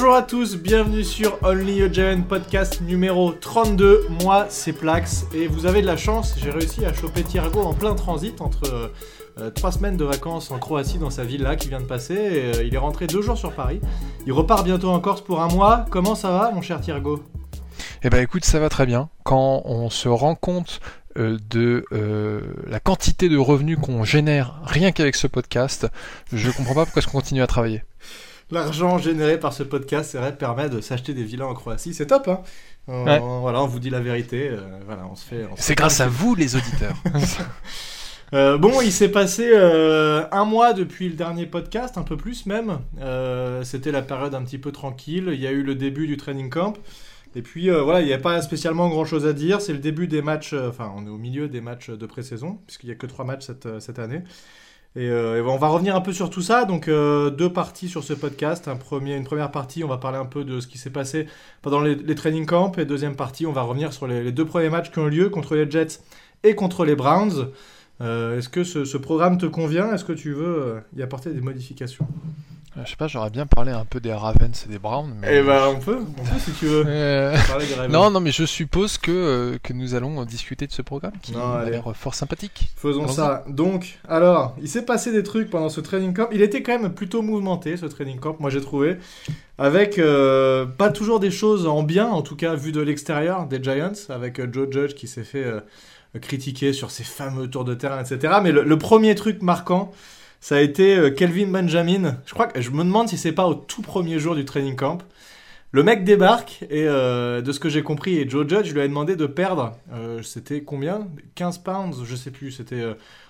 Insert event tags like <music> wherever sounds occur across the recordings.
Bonjour à tous, bienvenue sur Only a Giant podcast numéro 32. Moi, c'est Plax et vous avez de la chance, j'ai réussi à choper Thiergo en plein transit entre euh, trois semaines de vacances en Croatie dans sa villa qui vient de passer. Euh, il est rentré deux jours sur Paris. Il repart bientôt en Corse pour un mois. Comment ça va, mon cher Thiergo Eh ben écoute, ça va très bien. Quand on se rend compte euh, de la quantité de revenus qu'on génère rien qu'avec ce podcast, je comprends pas pourquoi est-ce qu'on continue à travailler. L'argent généré par ce podcast c'est vrai, permet de s'acheter des villas en Croatie. C'est top, hein Voilà, on vous dit la vérité. voilà, on se fait. on C'est grâce à vous, les auditeurs. <laughs> Euh, bon, il s'est passé euh, un mois depuis le dernier podcast, un peu plus même. Euh, C'était la période un petit peu tranquille. Il y a eu le début du training camp. Et puis euh, voilà, il n'y a pas spécialement grand chose à dire. C'est le début des matchs, euh, enfin, on est au milieu des matchs de pré-saison, puisqu'il n'y a que trois matchs cette, euh, cette année. Et, euh, et on va revenir un peu sur tout ça. Donc, euh, deux parties sur ce podcast. Un premier, une première partie, on va parler un peu de ce qui s'est passé pendant les, training camps. Et deuxième partie, on va revenir sur les, deux premiers matchs qui ont eu lieu contre les Jets et contre les Browns. Euh, Est-ce que ce, programme te convient? Est-ce que tu veux y apporter des modifications? Je sais pas, j'aurais bien parlé un peu des Ravens et des Browns, mais... Eh ben, on peut, on peut si tu veux. Euh. Non, non, mais je suppose que, euh, que nous allons discuter de ce programme qui Non, a l'air fort sympathique. Faisons ça. Donc, alors, il s'est passé des trucs pendant ce training camp. Il était quand même plutôt mouvementé, ce training camp, moi j'ai trouvé. Avec euh, pas toujours des choses en bien, en tout cas vu de l'extérieur des Giants, avec euh, Joe Judge qui s'est fait euh, critiquer sur ses fameux tours de terrain, etc. Mais le, le premier truc marquant, ça a été euh, Kelvin Benjamin. Je crois que je me demande si c'est pas au tout premier jour du training camp. Le mec débarque et euh, de ce que j'ai compris, et Joe Judge lui a demandé de perdre, euh, c'était combien? 15 pounds, je sais plus, c'était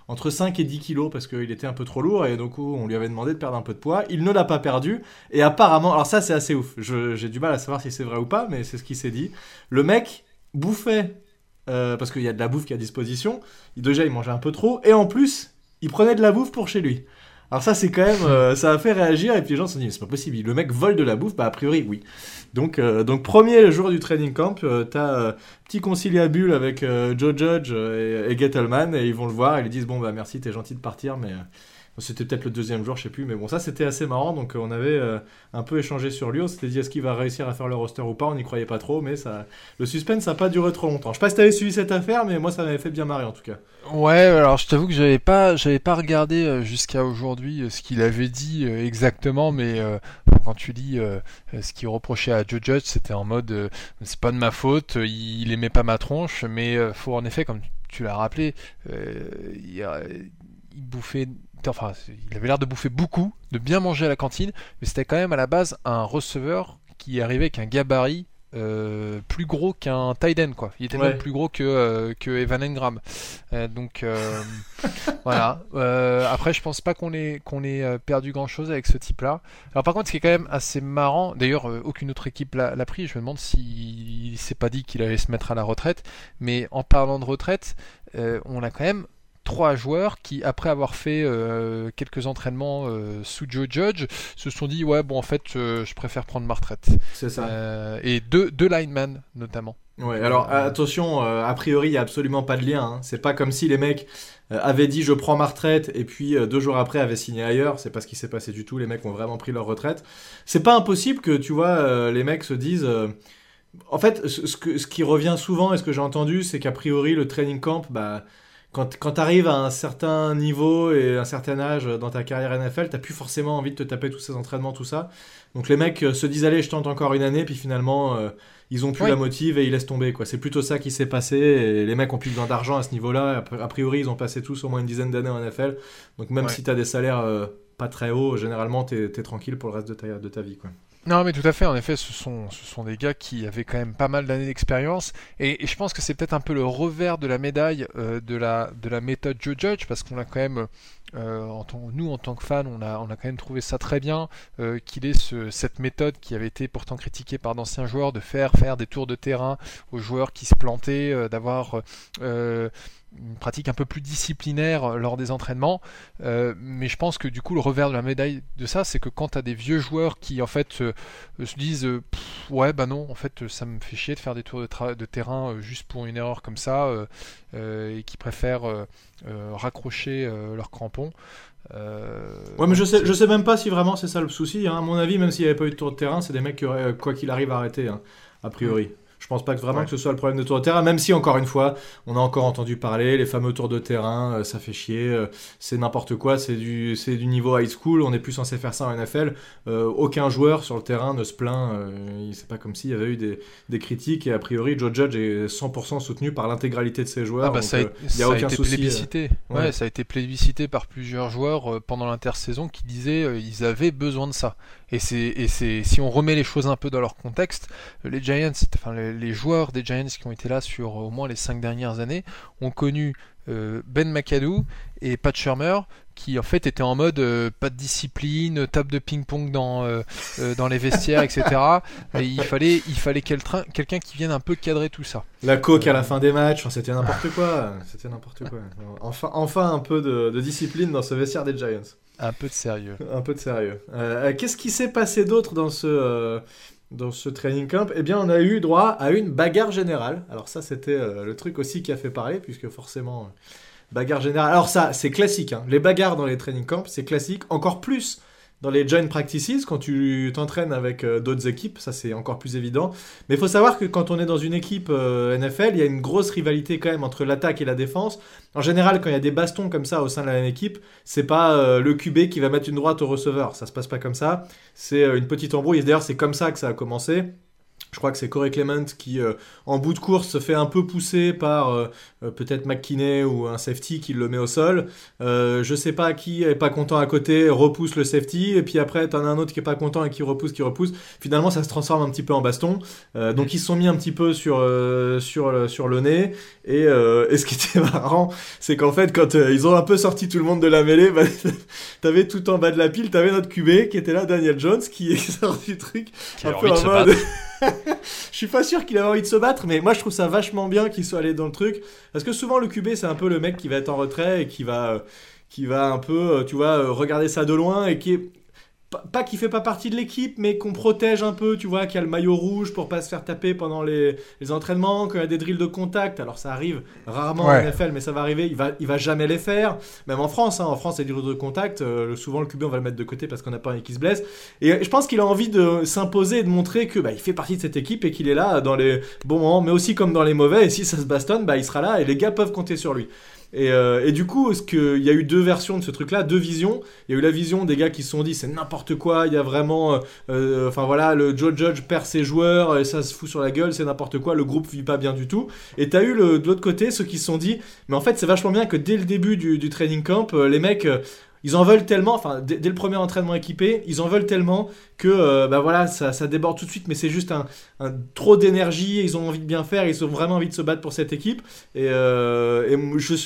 entre 5 et 10 kilos parce qu'il était un peu trop lourd et donc on lui avait demandé de perdre un peu de poids. Il ne l'a pas perdu et apparemment, alors ça c'est assez ouf, j'ai du mal à savoir si c'est vrai ou pas, mais c'est ce qui s'est dit. Le mec bouffait, parce qu'il y a de la bouffe qui est à disposition, déjà il mangeait un peu trop et en plus il prenait de la bouffe pour chez lui. Alors ça c'est quand même, euh, ça a fait réagir et puis les gens se sont dit c'est pas possible, le mec vole de la bouffe, bah a priori oui. Donc, euh, donc premier jour du training camp, euh, t'as euh, petit conciliabule avec Joe Judge et, et Gettleman et ils vont le voir et ils disent bon bah merci t'es gentil de partir mais c'était peut-être le deuxième jour je sais plus mais bon ça c'était assez marrant. Donc euh, on avait euh, un peu échangé sur lui. On s'était dit est-ce qu'il va réussir à faire le roster ou pas? On n'y croyait pas trop mais ça le suspense ça a pas duré trop longtemps. Je sais pas si t'avais suivi cette affaire mais moi ça m'avait fait bien marrer en tout cas. Ouais, alors je t'avoue que j'avais pas, pas regardé euh, jusqu'à aujourd'hui ce qu'il avait dit exactement, mais quand tu lis ce qu'il reprochait à Joe Judge, c'était en mode c'est pas de ma faute, il aimait pas ma tronche, mais faut en effet, comme tu l'as rappelé, il bouffait, enfin, il avait l'air de bouffer beaucoup, de bien manger à la cantine, mais c'était quand même à la base un receveur qui arrivait avec un gabarit. euh, plus gros qu'un end quoi. Il était Ouais. même plus gros que euh, que Evan Engram. Euh, donc <laughs> voilà. Après, je pense pas qu'on ait qu'on ait perdu grand chose avec ce type-là. Alors par contre, ce qui est quand même assez marrant, d'ailleurs, aucune autre équipe l'a l'a pris. Je me demande s'il s'est pas dit qu'il allait se mettre à la retraite. Mais en parlant de retraite, on a quand même trois joueurs qui, après avoir fait euh, quelques entraînements euh, sous Joe Judge, se sont dit ouais bon en fait euh, je préfère prendre ma retraite. c'est ça Euh, et deux deux linemen notamment. Ouais, alors attention, a priori, il n'y a absolument pas de lien. hein. C'est pas comme si les mecs avaient dit je prends ma retraite et puis deux jours après avaient signé ailleurs. C'est pas ce qui s'est passé du tout. Les mecs ont vraiment pris leur retraite. C'est pas impossible que, tu vois, les mecs se disent. En fait, ce, ce que- ce qui revient souvent et ce que j'ai entendu, c'est qu'a priori, le training camp, bah. Quand, quand tu arrives à un certain niveau et un certain âge dans ta carrière NFL, t'as plus forcément envie de te taper tous ces entraînements, tout ça. Donc les mecs euh, se disent allez, je tente encore une année, puis finalement euh, ils ont plus la motive et ils laissent tomber quoi. C'est plutôt ça qui s'est passé et les mecs ont plus besoin d'argent à ce niveau-là. A a priori, ils ont passé tous au moins une dizaine d'années en NFL. Donc même Ouais. si t'as des salaires euh, pas très hauts, généralement t'es es tranquille pour le reste de ta, de ta vie quoi. Non, mais tout à fait. En effet, ce sont, ce sont des gars qui avaient quand même pas mal d'années d'expérience. Et, je pense que c'est peut-être un peu le revers de la médaille euh, de, la, de la méthode Joe Judge, parce qu'on a quand même, euh, en tant- nous en tant que fans, on a, on a quand même trouvé ça très bien euh, qu'il ait ce- cette méthode qui avait été pourtant critiquée par d'anciens joueurs de faire faire des tours de terrain aux joueurs qui se plantaient, d'avoir une pratique un peu plus disciplinaire euh, lors des entraînements. Euh, mais je pense que du coup, le revers de la médaille de ça, c'est que quand tu as des vieux joueurs qui en fait euh, se disent euh, Pff, ouais bah non en fait ça me fait chier de faire des tours de, terrain juste pour une erreur comme ça et qui préfèrent raccrocher leurs crampons ouais, mais je sais, je sais même pas si vraiment c'est ça le souci. Hein. À mon avis, même s'il n'y avait pas eu de tour de terrain, c'est des mecs qui auraient, quoi qu'il arrive, arrêté, hein, a priori. Je pense pas que vraiment que ce soit le problème de tour de terrain, même si encore une fois, on a encore entendu parler, les fameux tours de terrain, euh, ça fait chier, euh, c'est n'importe quoi, c'est du, c'est du niveau high school, on n'est plus censé faire ça en NFL. Euh, aucun joueur sur le terrain ne se plaint, c'est pas comme s'il y avait eu des, des, critiques, et a priori, Joe Judge est 100% soutenu par l'intégralité de ses joueurs. Ah bah ça, a, y a, aucun été souci, plébiscité. Ouais. ça a été plébiscité par plusieurs joueurs pendant l'intersaison qui disaient ils avaient besoin de ça. Et c'est, si on remet les choses un peu dans leur contexte, les Giants, enfin les, joueurs des Giants qui ont été là sur au moins les cinq dernières années ont connu euh, Ben McAdoo et Pat Shermer qui en fait étaient en mode euh, pas de discipline, table de ping-pong dans, euh, dans les vestiaires, etc. <laughs> Et il fallait, il fallait quelqu'un qui vienne un peu cadrer tout ça. La coque à la fin des matchs, c'était n'importe quoi. C'était n'importe quoi. Enfin, enfin un peu de, de discipline dans ce vestiaire des Giants. Un peu de sérieux. <laughs> Un peu de sérieux. Euh, Qu'est-ce qui s'est passé d'autre dans ce, euh, dans ce training camp? Eh bien, on a eu droit à une bagarre générale. Alors ça, c'était euh, le truc aussi qui a fait parler, puisque forcément, euh, bagarre générale. Alors ça, c'est classique. Hein. Les bagarres dans les training camps, c'est classique. Encore plus dans les joint practices, quand tu t'entraînes avec euh, d'autres équipes, ça c'est encore plus évident. Mais il faut savoir que quand on est dans une équipe euh, NFL, il y a une grosse rivalité quand même entre l'attaque et la défense. En général, quand il y a des bastons comme ça au sein de la même équipe, c'est pas euh, le QB qui va mettre une droite au receveur. Ça se passe pas comme ça. C'est une petite embrouille. D'ailleurs, c'est comme ça que ça a commencé. Je crois que c'est Corey Clement qui, euh, en bout de course, se fait un peu pousser par euh, euh, peut-être McKinney ou un safety qui le met au sol. je sais pas qui est pas content à côté, repousse le safety, et puis après, t'en as un autre qui est pas content et qui repousse, qui repousse. Finalement, ça se transforme un petit peu en baston. donc, ils se sont mis un petit peu sur, sur, sur le nez. Et, et, ce qui était <laughs> marrant, c'est qu'en fait, quand ils ont un peu sorti tout le monde de la mêlée, bah, <laughs> t'avais tout en bas de la pile, t'avais notre QB qui était là, Daniel Jones, qui est <laughs> sorti du truc. un peu en mode. <laughs> je suis pas sûr qu'il ait envie de se battre, mais moi je trouve ça vachement bien qu'il soit allé dans le truc. Parce que souvent le QB c'est un peu le mec qui va être en retrait et qui va, qui va un peu, tu vois, regarder ça de loin et qui est, pas, qu'il fait pas partie de l'équipe, mais qu'on protège un peu, tu vois, qu'il y a le maillot rouge pour pas se faire taper pendant les, les entraînements, qu'il y a des drills de contact. Alors ça arrive rarement en NFL, mais ça va arriver. Il va, il va jamais les faire. Même en France, hein, en France, les drills de contact, euh, souvent le QB on va le mettre de côté parce qu'on n'a pas un qui se blesse. Et je pense qu'il a envie de s'imposer et de montrer que bah, il fait partie de cette équipe et qu'il est là dans les bons moments, mais aussi comme dans les mauvais. Et si ça se bastonne, bah, il sera là et les gars peuvent compter sur lui. Et, euh, et, du coup, qu'il y a eu deux versions de ce truc-là, deux visions. Il y a eu la vision des gars qui se sont dit c'est n'importe quoi, il y a vraiment, euh, euh, enfin voilà, le Joe Judge perd ses joueurs ça se fout sur la gueule, c'est n'importe quoi, le groupe vit pas bien du tout. Et t'as eu de l'autre côté ceux qui se sont dit mais en fait c'est vachement bien que dès le début du, du training camp, les mecs ils en veulent tellement, enfin dès, le premier entraînement équipé, ils en veulent tellement que euh, bah voilà, ça, déborde tout de suite, mais c'est juste un, trop d'énergie, ils ont envie de bien faire, ils ont vraiment envie de se battre pour cette équipe. Et, euh,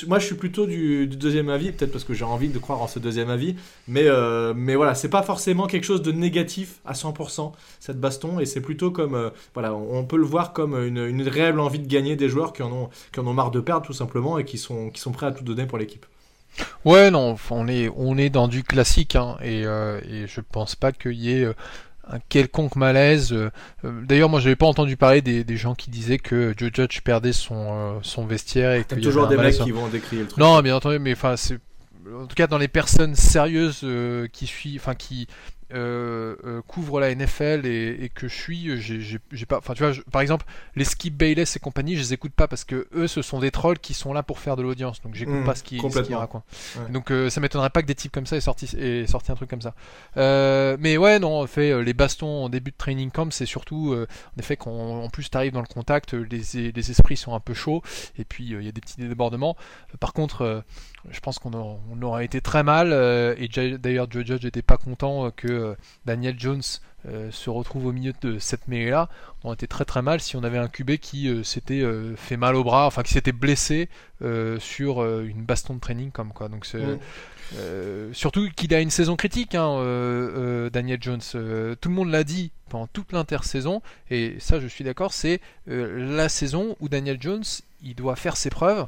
moi je suis plutôt du, deuxième avis, peut-être parce que j'ai envie de croire en ce deuxième avis, mais, euh, mais voilà, c'est pas forcément quelque chose de négatif à 100% cette baston, et c'est plutôt comme, euh, voilà, on peut le voir comme une, une réelle envie de gagner des joueurs qui en ont, qui en ont marre de perdre tout simplement et qui sont, qui sont prêts à tout donner pour l'équipe. Ouais, non, on est, on est dans du classique, hein, et, euh, et je pense pas qu'il y ait euh, un quelconque malaise. Euh, d'ailleurs, moi, j'avais pas entendu parler des, des, gens qui disaient que Joe Judge perdait son, son vestiaire et que toujours des mecs qui vont décrire le truc. Non, bien entendu, mais enfin, c'est en tout cas dans les personnes sérieuses qui suivent, enfin qui euh, euh, couvre la NFL et, que je suis, j'ai pas. Enfin, tu vois, par exemple, les Skip Bayless et compagnie, je les écoute pas parce que eux, ce sont des trolls qui sont là pour faire de l'audience. Donc, j'écoute mmh, pas ce qu'ils qu racontent. Donc, euh, ça m'étonnerait pas que des types comme ça aient sorti, aient sorti un truc comme ça. mais ouais, non, en fait, les bastons en début de training camp, c'est surtout, en effet, qu'en plus, tu arrives dans le contact, les, les, esprits sont un peu chauds et puis il y a des petits débordements. Par contre, je pense qu'on aurait été très mal et d'ailleurs, Joe Judge n'était pas content que euh, Daniel Jones euh, se retrouve au milieu de cette mêlée-là, on été très très mal si on avait un QB qui euh, s'était fait mal au bras, enfin qui s'était blessé sur une baston de training comme quoi. Donc surtout qu'il a une saison critique, hein, Daniel Jones. tout le monde l'a dit pendant toute l'intersaison, et ça je suis d'accord, c'est la saison où Daniel Jones il doit faire ses preuves.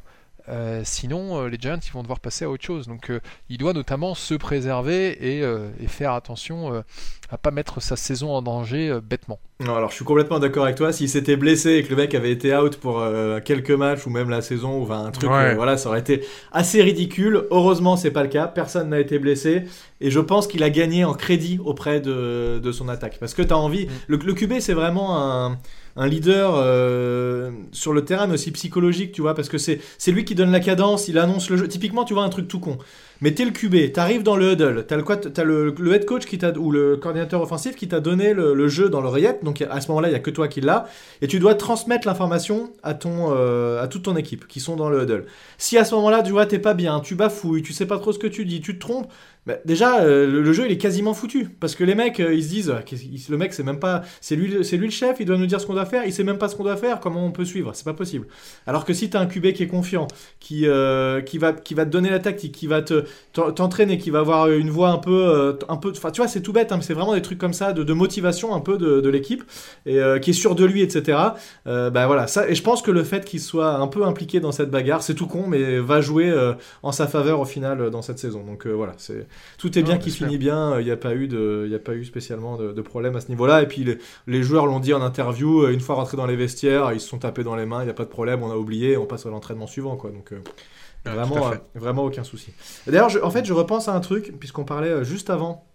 Euh, sinon, euh, les Giants ils vont devoir passer à autre chose. Donc, euh, il doit notamment se préserver et, faire attention à pas mettre sa saison en danger bêtement. Non, alors je suis complètement d'accord avec toi. S'il s'était blessé et que le mec avait été out pour euh, quelques matchs ou même la saison ou un truc, Ouais. euh, voilà, ça aurait été assez ridicule. Heureusement, c'est pas le cas. Personne n'a été blessé et je pense qu'il a gagné en crédit auprès de, de son attaque parce que tu as envie. Mm. Le, le QB, c'est vraiment un, un leader euh, sur le terrain, mais aussi psychologique, tu vois, parce que c'est lui qui donne la cadence, il annonce le jeu. Typiquement, tu vois un truc tout con. Mais t'es le QB, t'arrives dans le huddle, t'as le, le, head coach qui t'a, ou le coordinateur offensif qui t'a donné le, jeu dans l'oreillette, donc à ce moment-là, il y a que toi qui l'as, et tu dois transmettre l'information à, ton, euh, à toute ton équipe qui sont dans le huddle. Si à ce moment-là, tu vois, t'es pas bien, tu bafouilles, tu sais pas trop ce que tu dis, tu te trompes, bah, déjà, euh, le, jeu, il est quasiment foutu. Parce que les mecs, euh, ils se disent, ah, le mec, c'est même pas, c'est lui, c'est lui le chef, il doit nous dire ce qu'on doit faire, il sait même pas ce qu'on doit faire, comment on peut suivre, c'est pas possible. Alors que si t'as un QB qui est confiant, qui, euh, qui, va, qui va te donner la tactique, qui va te, t'en- t'entraîner, qui va avoir une voix un peu, euh, un peu, enfin, tu vois, c'est tout bête, hein, mais c'est vraiment des trucs comme ça de, de motivation un peu de, de l'équipe et euh, qui est sûr de lui, etc. Bah voilà, ça, et je pense que le fait qu'il soit un peu impliqué dans cette bagarre, c'est tout con, mais va jouer en sa faveur au final dans cette saison. Donc voilà, c'est tout est bien qui finit bien. Il n'y a pas eu de, il y a pas eu spécialement de, de problème à ce niveau-là. Et puis les, les joueurs l'ont dit en interview, euh, une fois rentrés dans les vestiaires, ils se sont tapés dans les mains. Il n'y a pas de problème, on a oublié, on passe à l'entraînement suivant, quoi. Donc euh, vraiment, euh, vraiment aucun souci. D'ailleurs, en fait, je repense à un truc puisqu'on parlait euh, juste avant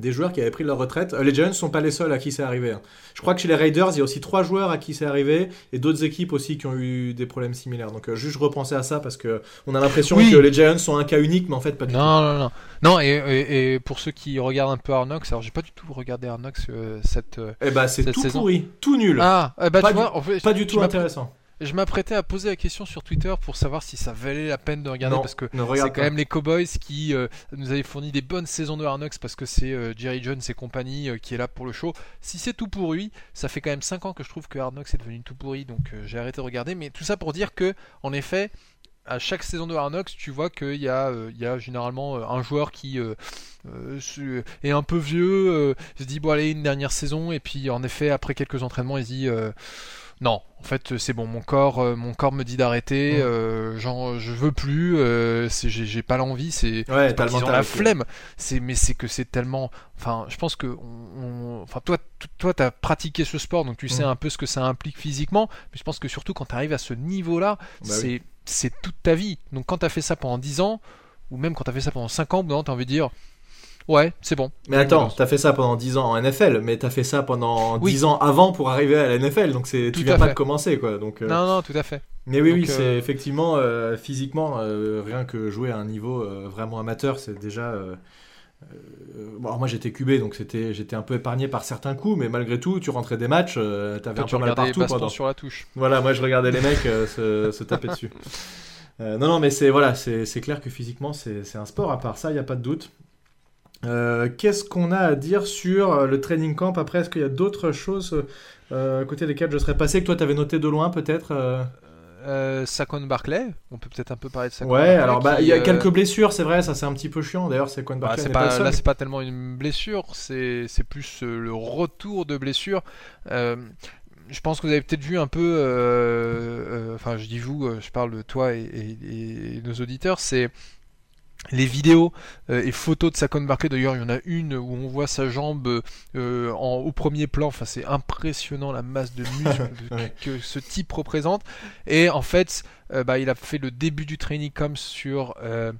des joueurs qui avaient pris leur retraite. Euh, Les Giants ne sont pas les seuls à qui c'est arrivé. hein. Je crois que chez les Raiders, il y a aussi trois joueurs à qui c'est arrivé et d'autres équipes aussi qui ont eu des problèmes similaires. Donc, euh, juste je repensais à ça parce que on a l'impression Oui. que les Giants sont un cas unique, mais en fait, pas du tout. Non, non, non. Non, et, et- et pour ceux qui regardent un peu Arnox, alors j'ai pas du tout regardé Arnox euh, cette. euh, Eh bah, c'est tout saison. pourri, tout nul, Ah, eh bah, Pas tu du- vois, en fait, pas du tout intéressant. Je m'apprêtais à poser la question sur Twitter pour savoir si ça valait la peine de regarder non, parce que c'est quand même les Cowboys qui euh, nous avaient fourni des bonnes saisons de Arnox parce que c'est euh, Jerry Jones et compagnie euh, qui est là pour le show. Si c'est tout pourri, ça fait quand même 5 ans que je trouve que Arnox est devenu tout pourri donc j'ai arrêté de regarder. Mais tout ça pour dire que, en effet, à chaque saison de Arnox, tu vois qu'il y, a, euh, il y a généralement un joueur qui euh, euh, est un peu vieux, se dit bon allez une dernière saison et puis en effet après quelques entraînements il se dit non en fait c'est bon mon corps euh, mon corps me dit d'arrêter Mm. euh, genre je veux plus euh, c'est j'ai pas l'envie c'est Ouais, pas la flemme c'est mais c'est que c'est tellement enfin je pense que on- on- enfin toi toi t'as pratiqué ce sport donc tu sais Mm. un peu ce que ça implique physiquement mais je pense que surtout quand tu arrives à ce niveau là Bah c'est c'est toute ta vie donc quand t'as fait ça pendant 10 ans ou même quand t'as fait ça pendant 5 ans non t'as envie de dire ouais c'est bon Mais attends, t'as fait ça pendant 10 ans en NFL, mais t'as fait ça pendant Oui. 10 ans avant pour arriver à la NFL, donc tu viens pas de commencer quoi. Donc, euh, non non tout à fait Mais oui, Donc, oui, c'est euh, effectivement euh, physiquement euh, rien que jouer à un niveau vraiment amateur, c'est déjà. bon, alors moi j'étais cubé donc c'était j'étais un peu épargné par certains coups, mais malgré tout, tu rentrais des matchs, t'avais un peu mal partout pendant. sur la touche Voilà, moi je regardais les mecs se, <laughs> se taper dessus. Euh, non, non, mais c'est voilà, c'est clair que physiquement c'est un sport. À part ça, il y a pas de doute. Euh, Qu'est-ce qu'on a à dire sur euh, le training camp après? Est-ce qu'il y a d'autres choses euh, à côté desquelles je serais passé que toi t'avais noté de loin peut-être euh? Euh, Saquon Barclay on peut peut-être un peu parler de Saquon Ouais, Barkley, alors bah il y a euh, quelques blessures, c'est vrai, ça c'est un petit peu chiant. D'ailleurs, c'est Quan bah, pas, pas, seul. là c'est pas tellement une blessure c'est c'est plus euh, le retour de blessure je pense que vous avez peut-être vu un peu, enfin je dis vous, je parle de toi et, et- et nos auditeurs, c'est les vidéos euh, et photos de Saquon Barkley. D'ailleurs, il y en a une où on voit sa jambe euh, en, au premier plan. Enfin, c'est impressionnant la masse de muscles <laughs> Ouais. que ce type représente. Et en fait, euh, bah, il a fait le début du training camp sur euh,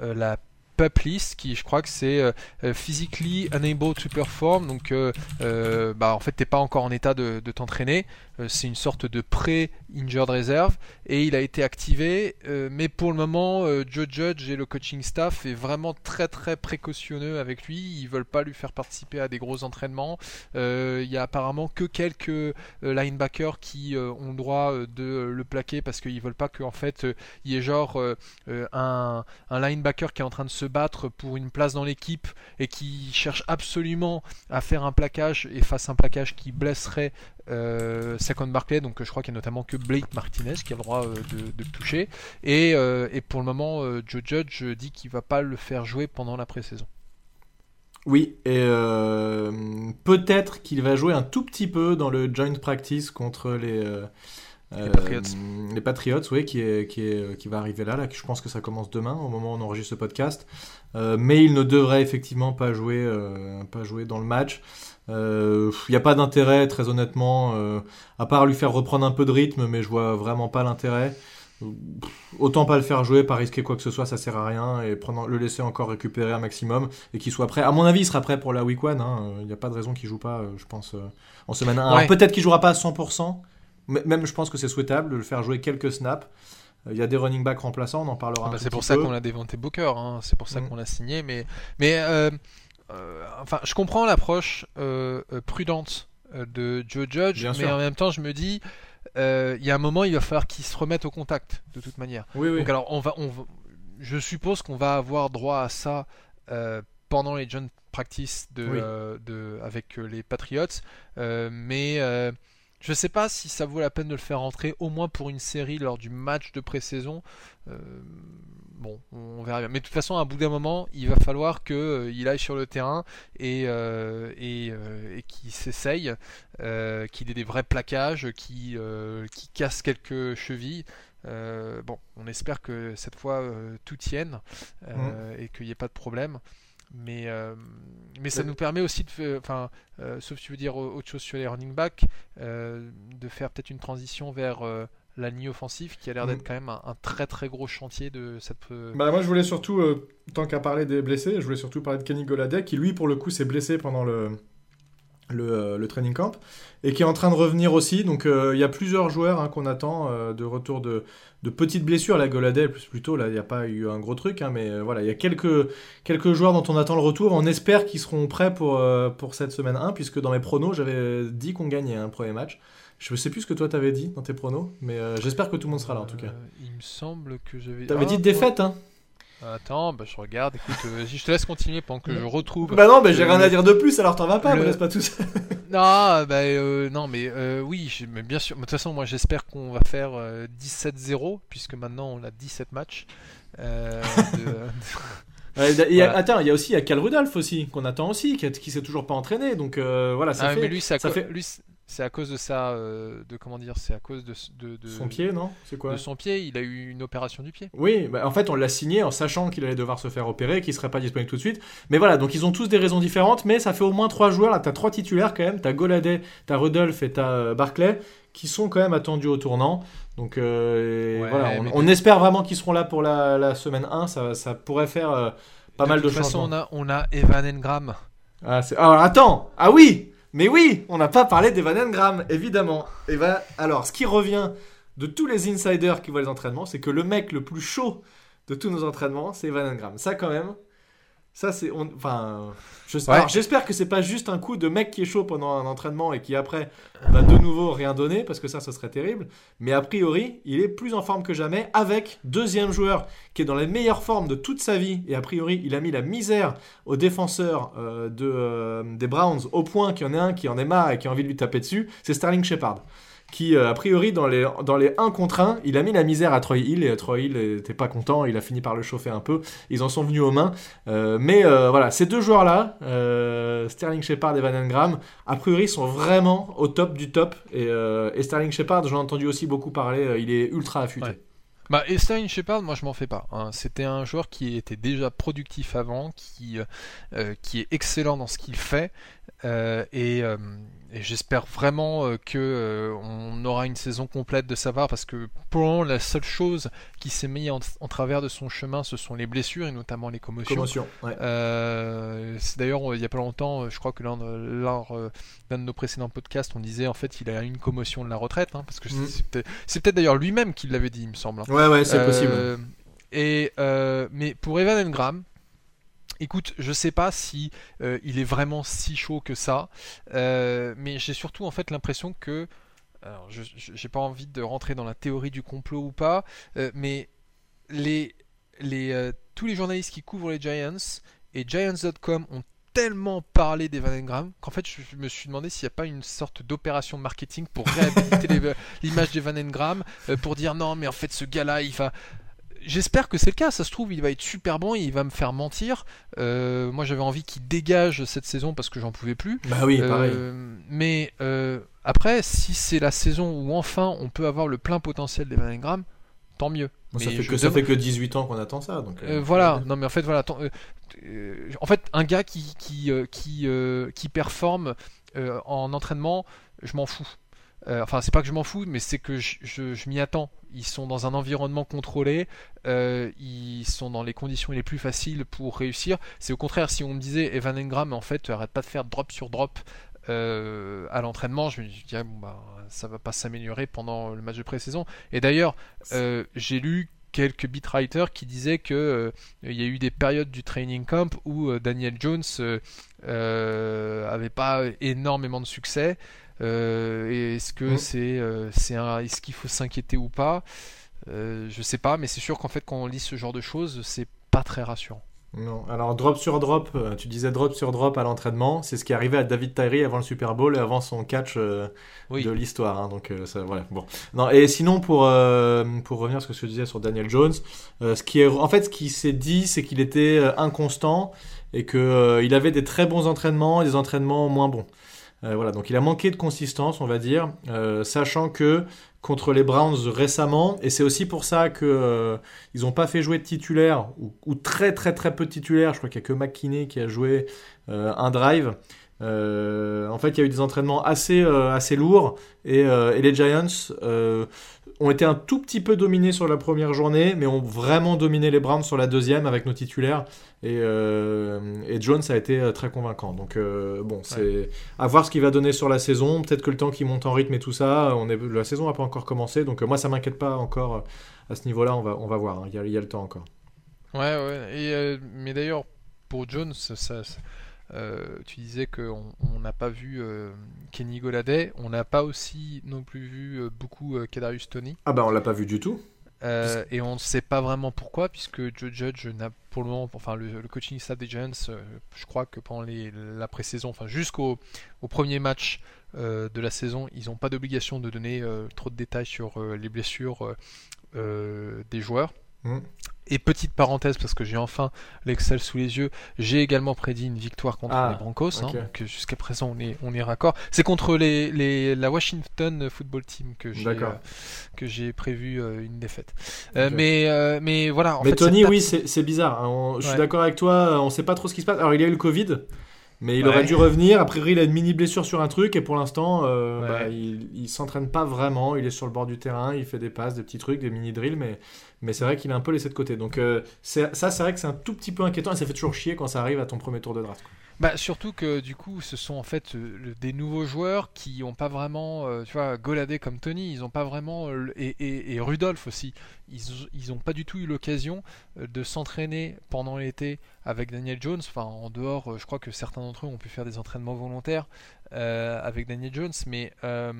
la PUP list, qui je crois que c'est euh, physically unable to perform. Donc, euh, bah, en fait, t'es pas encore en état de, de t'entraîner. Euh, c'est une sorte de pré-injured reserve et il a été activé. euh, mais pour le moment, euh, Joe Judge et le coaching staff est vraiment très très précautionneux avec lui. Ils veulent pas lui faire participer à des gros entraînements. Il y a apparemment que quelques linebackers qui ont le droit de le plaquer parce qu'ils veulent pas qu'en fait il y ait genre un, un linebacker qui est en train de se battre pour une place dans l'équipe et qui cherche absolument à faire un plaquage et fasse un plaquage qui blesserait euh, Saquon Barkley. Donc je crois qu'il y a notamment que Blake Martinez qui a le droit euh, de, de le toucher. Et, euh, et pour le moment, euh, Joe Judge dit qu'il va pas le faire jouer pendant la pré-saison. Oui, et euh, peut-être qu'il va jouer un tout petit peu dans le joint practice contre les, euh, Les Patriots. Les Patriots, oui, qui, est, qui, est, qui va arriver là, là. Je pense que ça commence demain, au moment où on enregistre ce podcast. mais il ne devrait effectivement pas jouer, pas jouer dans le match. Il n'y a pas d'intérêt, très honnêtement, à part lui faire reprendre un peu de rythme, mais je vois vraiment pas l'intérêt. Autant pas le faire jouer, pas risquer quoi que ce soit, ça sert à rien, et prendre, le laisser encore récupérer un maximum, et qu'il soit prêt. À mon avis, il sera prêt pour la week one. Hein. Il n'y a pas de raison qu'il joue pas, je pense, en semaine 1. Alors peut-être qu'il jouera pas à 100%, mais même je pense que c'est souhaitable de le faire jouer quelques snaps. Il y a des running backs remplaçants, on en parlera. Ah bah c'est pour ça qu'on a déventé Booker, hein. c'est pour ça mm. qu'on l'a signé, mais, mais euh, euh, enfin, je comprends l'approche euh, prudente de Joe Judge, mais en même temps, je me dis, il y a un moment, il va falloir qu'il se remette au contact, de toute manière. Oui, Donc alors, on va, on je suppose qu'on va avoir droit à ça pendant les John Practice de, de, avec les Patriots, mais je sais pas si ça vaut la peine de le faire rentrer, au moins pour une série lors du match de pré-saison. Euh, bon, on verra bien. Mais de toute façon, à bout d'un moment, il va falloir qu'il euh, aille sur le terrain et, euh, et, qu'il s'essaye, qu'il ait des vrais plaquages, qu'il casse quelques chevilles. bon, on espère que cette fois tout tienne mmh. et qu'il n'y ait pas de problème. Mais, euh, mais ça nous permet aussi de enfin, euh, sauf si tu veux dire autre chose sur les running backs, euh, de faire peut-être une transition vers la ligne offensive qui a l'air d'être mm. quand même un, très très gros chantier de cette. Bah moi je voulais surtout, tant qu'à parler des blessés, je voulais surtout parler de Kenny Goladay qui lui pour le coup s'est blessé pendant le, le, le, training camp et qui est en train de revenir aussi. Donc il y a plusieurs joueurs hein, qu'on attend de retour de, de petites blessures. La Goladel, plus plutôt, là, il n'y a pas eu un gros truc, hein, mais euh, voilà, il y a quelques, quelques joueurs dont on attend le retour. On espère qu'ils seront prêts pour, euh, pour cette semaine 1, puisque dans mes pronos, j'avais dit qu'on gagnait un premier match. Je ne sais plus ce que toi t'avais dit dans tes pronos, mais euh, j'espère que tout le monde sera là en tout cas. il me semble que j'avais. T'avais dit défaite, hein Attends, bah, je regarde, écoute, je te laisse continuer pendant que je <laughs> retrouve. Bah non, mais j'ai rien à dire de plus, alors t'en vas pas, me laisse pas tout ça. <laughs> non, bah non, mais oui, mais bien sûr. De toute façon, moi j'espère qu'on va faire 17-0, puisque maintenant on a 17 matchs. <laughs> Attends, il y a aussi Cal Rudolph aussi, qu'on attend aussi, qui, qui s'est toujours pas entraîné, donc voilà, ça ah, fait. Mais lui, ça, fait... lui c'est à cause de ça, euh, de comment dire, c'est à cause de, de, son pied, non? C'est quoi? De son pied, il a eu une opération du pied. Oui, bah, en fait, on l'a signé en sachant qu'il allait devoir se faire opérer, qu'il serait pas disponible tout de suite. Mais voilà, donc ils ont tous des raisons différentes, mais ça fait au moins trois joueurs. Là, t'as trois titulaires quand même. T'as Goladay, t'as Rudolph et t'as euh, Barclay qui sont quand même attendus au tournant. Donc euh, voilà, on, espère vraiment qu'ils seront là pour la, semaine 1. Ça, ça pourrait faire pas mal de, choses. De toute façon, on a, on a Evan Engram. Ah, alors attends, ah oui mais oui, on n'a pas parlé d'Evan Engram, évidemment. Alors, ce qui revient de tous les insiders qui voient les entraînements, c'est que le mec le plus chaud de tous nos entraînements, c'est Evan Engram. Ça, quand même, ça, c'est. Enfin. J'espère que c'est pas juste un coup de mec qui est chaud pendant un entraînement et qui après va de nouveau rien donner, parce que ça, ça serait terrible. Mais a priori, il est plus en forme que jamais avec deuxième joueur qui est dans la meilleure forme de toute sa vie. Et a priori, il a mis la misère aux défenseurs euh, de, euh, des Browns au point qu'il y en ait un qui en est marre et qui a envie de lui taper dessus. C'est Sterling Shepard qui, euh, a priori, dans les, dans les 1 contre 1, il a mis la misère à Troy Hill, et Troy Hill n'était pas content, il a fini par le chauffer un peu, ils en sont venus aux mains. Euh, mais euh, voilà, ces deux joueurs-là, Sterling Shepard et Van Engram, a priori sont vraiment au top du top, et, Sterling Shepard, j'en ai entendu aussi beaucoup parler, il est ultra affûté. Bah, et Sterling Shepard, moi je m'en fais pas. Hein. C'était un joueur qui était déjà productif avant, qui, qui est excellent dans ce qu'il fait, et, et j'espère vraiment euh, que euh, on aura une saison complète de savoir parce que pour le moment la seule chose qui s'est mise en, travers de son chemin ce sont les blessures et notamment les commotions. Euh, c'est d'ailleurs il y a pas longtemps, je crois que lors d'un de nos précédents podcasts, on disait en fait il a une commotion de la retraite hein, parce que mm. c'est peut-être d'ailleurs lui-même qui l'avait dit, il me semble. Hein. Ouais ouais c'est possible. Et mais pour Evan Engram, Écoute, je sais pas si euh, il est vraiment si chaud que ça, euh, mais j'ai surtout en fait l'impression que, alors je j'ai pas envie de rentrer dans la théorie du complot ou pas, euh, mais les, les tous les journalistes qui couvrent les Giants et Giants.com ont tellement parlé d'Evan Engram qu'en fait je me suis demandé s'il n'y a pas une sorte d'opération marketing pour réhabiliter <laughs> l'image d'Evan Engram, pour dire non mais en fait ce gars-là il va J'espère que c'est le cas. Ça se trouve, il va être super bon, et il va me faire mentir. Euh, moi, j'avais envie qu'il dégage cette saison parce que j'en pouvais plus. Bah oui, pareil. Euh, mais euh, après, si c'est la saison où enfin on peut avoir le plein potentiel d'Evan Ingram, tant mieux. Bon, ça, fait que, ça fait que 18 ans qu'on attend ça. Donc, euh, voilà, non mais en fait voilà, tant- euh, en fait un gars qui qui qui, qui performe en entraînement, je m'en fous. Euh, enfin c'est pas que je m'en fous, mais c'est que je, m'y attends. Ils sont dans un environnement contrôlé, euh, ils sont dans les conditions les plus faciles pour réussir. C'est au contraire si on me disait Evan Engram en fait arrête pas de faire drop sur drop euh, à l'entraînement, je me dirais bon bah ça va pas s'améliorer pendant le match de pré-saison. Et d'ailleurs j'ai lu quelques beatwriters qui disaient que il y a eu des périodes du training camp où Daniel Jones euh, avait pas énormément de succès. Euh, est-ce que Mm. c'est euh, c'est un est-ce qu'il faut s'inquiéter ou pas? Euh, Je sais pas, mais c'est sûr qu'en fait quand on lit ce genre de choses, c'est pas très rassurant. Non, alors drop sur drop, tu disais drop sur drop à l'entraînement, c'est ce qui est arrivé à David Tyree avant le Super Bowl et avant son catch euh, Oui. de l'histoire. hein, donc euh, ça, voilà. Bon. Non, et sinon pour euh, pour revenir sur ce que je disais sur Daniel Jones, ce qui est en fait ce qui s'est dit, c'est qu'il était inconstant et que il avait des très bons entraînements et des entraînements moins bons. Euh, voilà, donc il a manqué de consistance, on va dire, euh, sachant que contre les Browns récemment, et c'est aussi pour ça que euh, ils n'ont pas fait jouer de titulaire ou, très très très peu de titulaires. Je crois qu'il n'y a que McKinney qui a joué un drive. En fait, il y a eu des entraînements assez assez lourds et, les Giants ont été un tout petit peu dominés sur la première journée, mais ont vraiment dominé les Browns sur la deuxième avec nos titulaires. Et, euh, et Jones a été euh, très convaincant. Donc euh, bon, c'est à voir ce qu'il va donner sur la saison. Peut-être que le temps qu'il monte en rythme et tout ça, on est, la saison n'a pas encore commencé. Donc moi, ça m'inquiète pas encore à ce niveau-là. On va, on va voir. hein. Il y, a, il y a le temps encore. Ouais, ouais. Et, mais d'ailleurs, pour Jones, ça, ça- euh, tu disais qu'on on n'a pas vu euh, Kenny Goladay, on n'a pas aussi non plus vu euh, beaucoup Kadarius Tony. Ah bah on l'a pas vu du tout. Et on ne sait pas vraiment pourquoi, puisque Joe Judge n'a pour le moment, enfin le, le coaching staff des Giants, je crois que pendant les- la pré-saison, enfin jusqu'au au premier match de la saison, ils n'ont pas d'obligation de donner trop de détails sur les blessures des joueurs. Mm. Et petite parenthèse, parce que j'ai enfin l'Excel sous les yeux, j'ai également prédit une victoire contre Ah, les Broncos. hein, ok. donc euh, jusqu'à présent, on est, on est raccord. C'est contre les, les- la Washington Football Team que j'ai euh, que j'ai prévu euh, une défaite. Euh, mais, mais voilà. En mais fait, Tony, oui, c'est bizarre. hein. On- je suis d'accord avec toi. On sait pas trop ce qui se passe. Alors il y a eu le Covid. Mais il Ouais. aurait dû revenir. Après, il a une mini blessure sur un truc et pour l'instant, euh, Ouais. bah, il, il s'entraîne pas vraiment. Il est sur le bord du terrain, il fait des passes, des petits trucs, des mini drills, mais, mais c'est vrai qu'il est un peu laissé de côté. Donc euh, ça, c'est vrai que c'est un tout petit peu inquiétant et ça fait toujours chier quand ça arrive à ton premier tour de draft. quoi. Bah, surtout que du coup, ce sont en fait euh, des nouveaux joueurs qui n'ont pas vraiment, euh, tu vois, Goladé comme Tony, ils n'ont pas vraiment, euh, et, et, Rudolph aussi, ils n'ont pas du tout eu l'occasion de s'entraîner pendant l'été avec Daniel Jones. Enfin, en dehors, je crois que certains d'entre eux ont pu faire des entraînements volontaires euh, avec Daniel Jones, mais euh,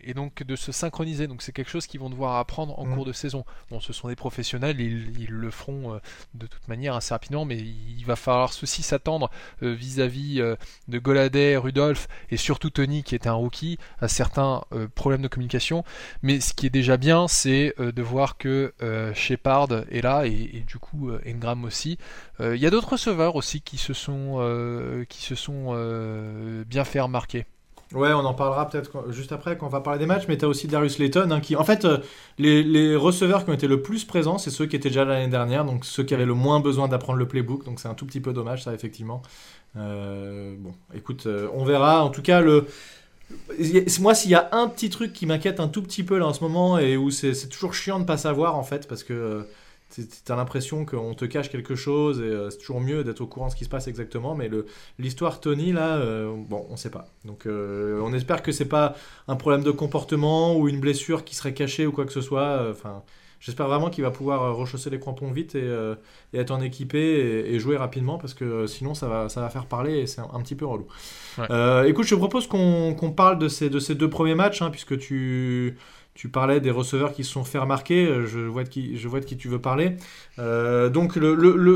et donc de se synchroniser. Donc c'est quelque chose qu'ils vont devoir apprendre en Mhm. cours de saison. Bon, ce sont des professionnels, ils, ils le feront euh, de toute manière assez rapidement, mais il va falloir aussi s'attendre vis-à-vis de Goladay, Rudolph et surtout Tony qui était un rookie à certains problèmes de communication. Mais ce qui est déjà bien, c'est de voir que Shepard est là et, et du coup Engram aussi. Il y a d'autres receveurs aussi qui se sont, qui se sont bien fait remarquer. Ouais, on en parlera peut-être juste après quand on va parler des matchs, mais tu as aussi Darius Layton hein, qui, en fait, euh, les, receveurs qui ont été le plus présents, c'est ceux qui étaient déjà l'année dernière, donc ceux qui avaient le moins besoin d'apprendre le playbook, donc c'est un tout petit peu dommage ça effectivement. Euh, bon, écoute, euh, on verra. En tout cas, le moi, s'il y a un petit truc qui m'inquiète un tout petit peu là en ce moment et où c'est toujours chiant de pas savoir en fait, parce que t'as l'impression qu'on te cache quelque chose et euh, c'est toujours mieux d'être au courant de ce qui se passe exactement. Mais l'histoire Tony là, euh, bon, on sait pas. Donc, euh, on espère que c'est pas un problème de comportement ou une blessure qui serait cachée ou quoi que ce soit. Enfin. J'espère vraiment qu'il va pouvoir euh, rechausser les crampons vite et, et être en équipé et, et jouer rapidement parce que sinon ça va, ça va faire parler et c'est un, un petit peu relou. Ouais. Écoute, je te propose qu'on parle de ces, de ces deux premiers matchs hein, puisque tu, tu parlais des receveurs qui se sont fait remarquer. Euh, Je vois de qui, tu veux parler. Euh, donc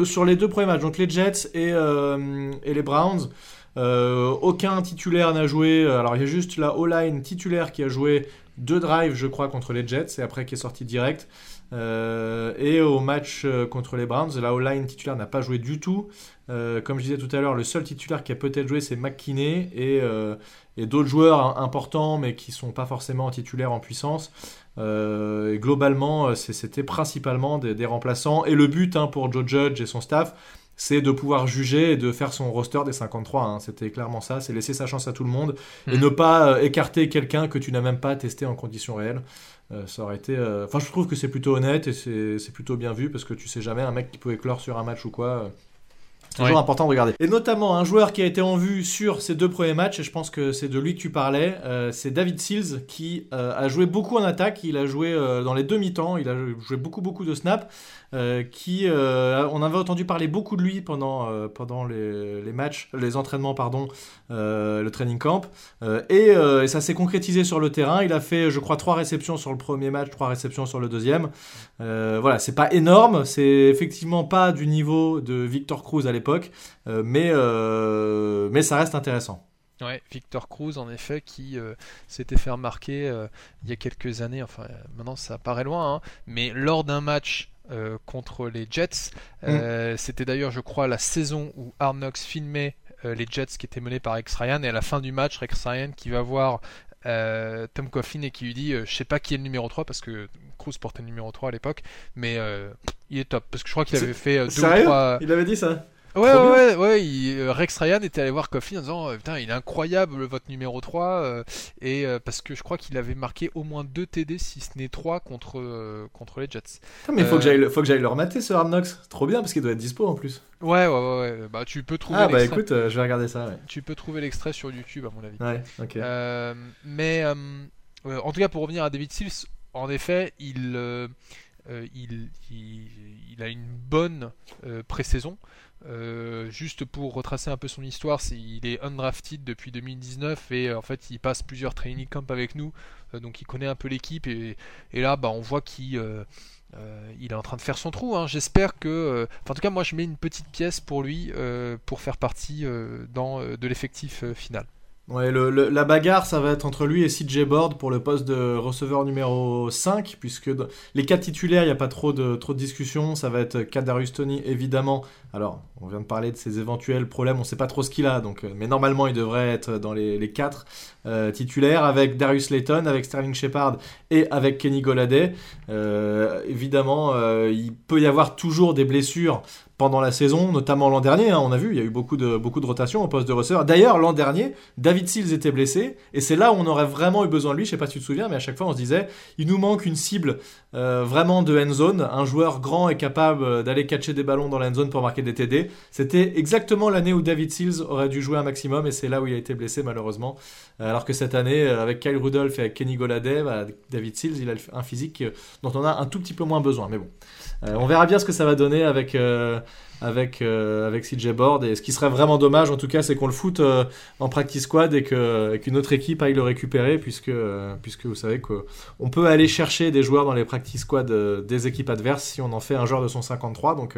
sur les deux premiers matchs, les Jets et, euh, les Browns. aucun titulaire n'a joué. Alors il y a juste la O-line titulaire qui a joué deux drives, je crois, contre les Jets et après qui est sorti direct. Et au match contre les Browns, la O-line titulaire n'a pas joué du tout. comme je disais tout à l'heure, le seul titulaire qui a peut-être joué, c'est McKinney et, et d'autres joueurs importants, mais qui sont pas forcément titulaires en puissance. et globalement, c'était principalement des, remplaçants. Et le but hein, pour Joe Judge et son staff, c'est de pouvoir juger et de faire son roster des 53. Hein. C'était clairement ça, c'est laisser sa chance à tout le monde et mm. ne pas euh, écarter quelqu'un que tu n'as même pas testé en conditions réelles. Euh, ça aurait été. Euh, enfin, je trouve que c'est plutôt honnête et c'est plutôt bien vu parce que tu sais jamais un mec qui peut éclore sur un match ou quoi. C'est toujours important de regarder. Et notamment un joueur qui a été en vue sur ces deux premiers matchs, et je pense que c'est de lui que tu parlais, c'est David Seals qui a joué beaucoup en attaque. Il a joué dans les demi-temps, il a joué beaucoup beaucoup de snaps. Euh, qui, euh, on avait entendu parler beaucoup de lui pendant, euh, pendant les, les, matchs, les entraînements, pardon, le training camp, et, ça s'est concrétisé sur le terrain. Il a fait, je crois, trois réceptions sur le premier match, trois réceptions sur le deuxième. voilà, c'est pas énorme, c'est effectivement pas du niveau de Victor Cruz à l'époque, mais, mais ça reste intéressant. Ouais, Victor Cruz, en effet, qui s'était fait remarquer il y a quelques années, enfin maintenant ça paraît loin, hein, mais lors d'un match euh, contre les Jets. Euh, mm. C'était d'ailleurs, je crois, la saison où Arnox filmait euh, les Jets qui étaient menés par Rex Ryan. Et à la fin du match, Rex Ryan qui va voir Tom Coughlin et qui lui dit Je sais pas qui est le numéro 3 parce que Cruz portait le numéro 3 à l'époque, mais il est top parce que je crois qu'il avait fait deux ou trois. Il avait dit ça Ouais, ouais, ouais, euh, Rex Ryan était allé voir Coffey en disant euh, Putain, il est incroyable votre numéro 3. Euh, et parce que je crois qu'il avait marqué au moins 2 TD, si ce n'est 3 contre, contre les Jets. mais il faut que j'aille le remater ce Knocks. Trop bien parce qu'il doit être dispo en plus. Ouais, ouais, ouais. Bah, tu peux trouver. Ah, bah écoute, je vais regarder ça. Tu peux trouver l'extrait sur YouTube, à mon avis. Ouais, ok. mais en tout cas, pour revenir à David Sills, en effet, il. il, il, il, a une bonne pré-saison. Euh, juste pour retracer un peu son histoire, il est undrafted depuis 2019 et en fait il passe plusieurs training camps avec nous, euh, donc il connaît un peu l'équipe et, là bah, on voit qu'il euh, est en train de faire son trou. Hein. J'espère que, en tout cas moi je mets une petite pièce pour lui pour faire partie de l'effectif final. Ouais, la bagarre, ça va être entre lui et CJ Board pour le poste de receveur numéro 5, puisque les quatre titulaires, il n'y a pas trop de, trop de discussion. Ça va être Kadarius Tony, évidemment. Alors, on vient de parler de ses éventuels problèmes, on ne sait pas trop ce qu'il a, donc, euh, mais normalement, il devrait être dans les, les quatre euh, titulaires, avec Darius Layton, avec Sterling Shepard et avec Kenny Goladay. Euh, évidemment, il peut y avoir toujours des blessures pendant la saison, notamment l'an dernier. Hein, on a vu, il y a eu beaucoup de, beaucoup de rotations au poste de receveur. D'ailleurs, l'an dernier, David Seals était blessé, et c'est là où on aurait vraiment eu besoin de lui. Je sais pas si tu te souviens, mais à chaque fois, on se disait, il nous manque une cible euh, vraiment de end zone, un joueur grand et capable euh, d'aller catcher des ballons dans la zone pour marquer des TD. C'était exactement l'année où David Seals aurait dû jouer un maximum, et c'est là où il a été blessé malheureusement. Euh, alors que cette année, avec Kyle Rudolph et avec Kenny Goladay, bah, David Seals, il a un physique dont on a un tout petit peu moins besoin. Mais bon, on verra bien ce que ça va donner avec avec, euh, avec CJ Board. Et ce qui serait vraiment dommage, en tout cas, c'est qu'on le foute euh, en practice squad et qu'une autre équipe aille le récupérer, puisque, euh, puisque vous savez qu'on peut aller chercher des joueurs dans les practice squad des équipes adverses si on en fait un joueur de son 53. Donc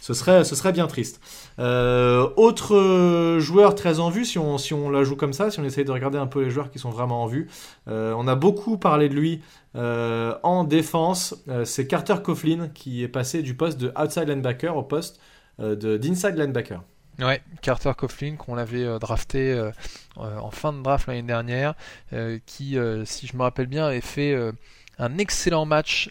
ce, serait, ce serait bien triste. autre joueur très en vue, si on, si on la joue comme ça, si on essaye de regarder un peu les joueurs qui sont vraiment en vue, on a beaucoup parlé de lui. en défense, c'est Carter Coughlin qui est passé du poste de outside linebacker au poste d'inside linebacker. Ouais, Carter Coughlin qu'on avait euh, drafté euh, en fin de draft l'année dernière, qui, si je me rappelle bien, avait fait un excellent match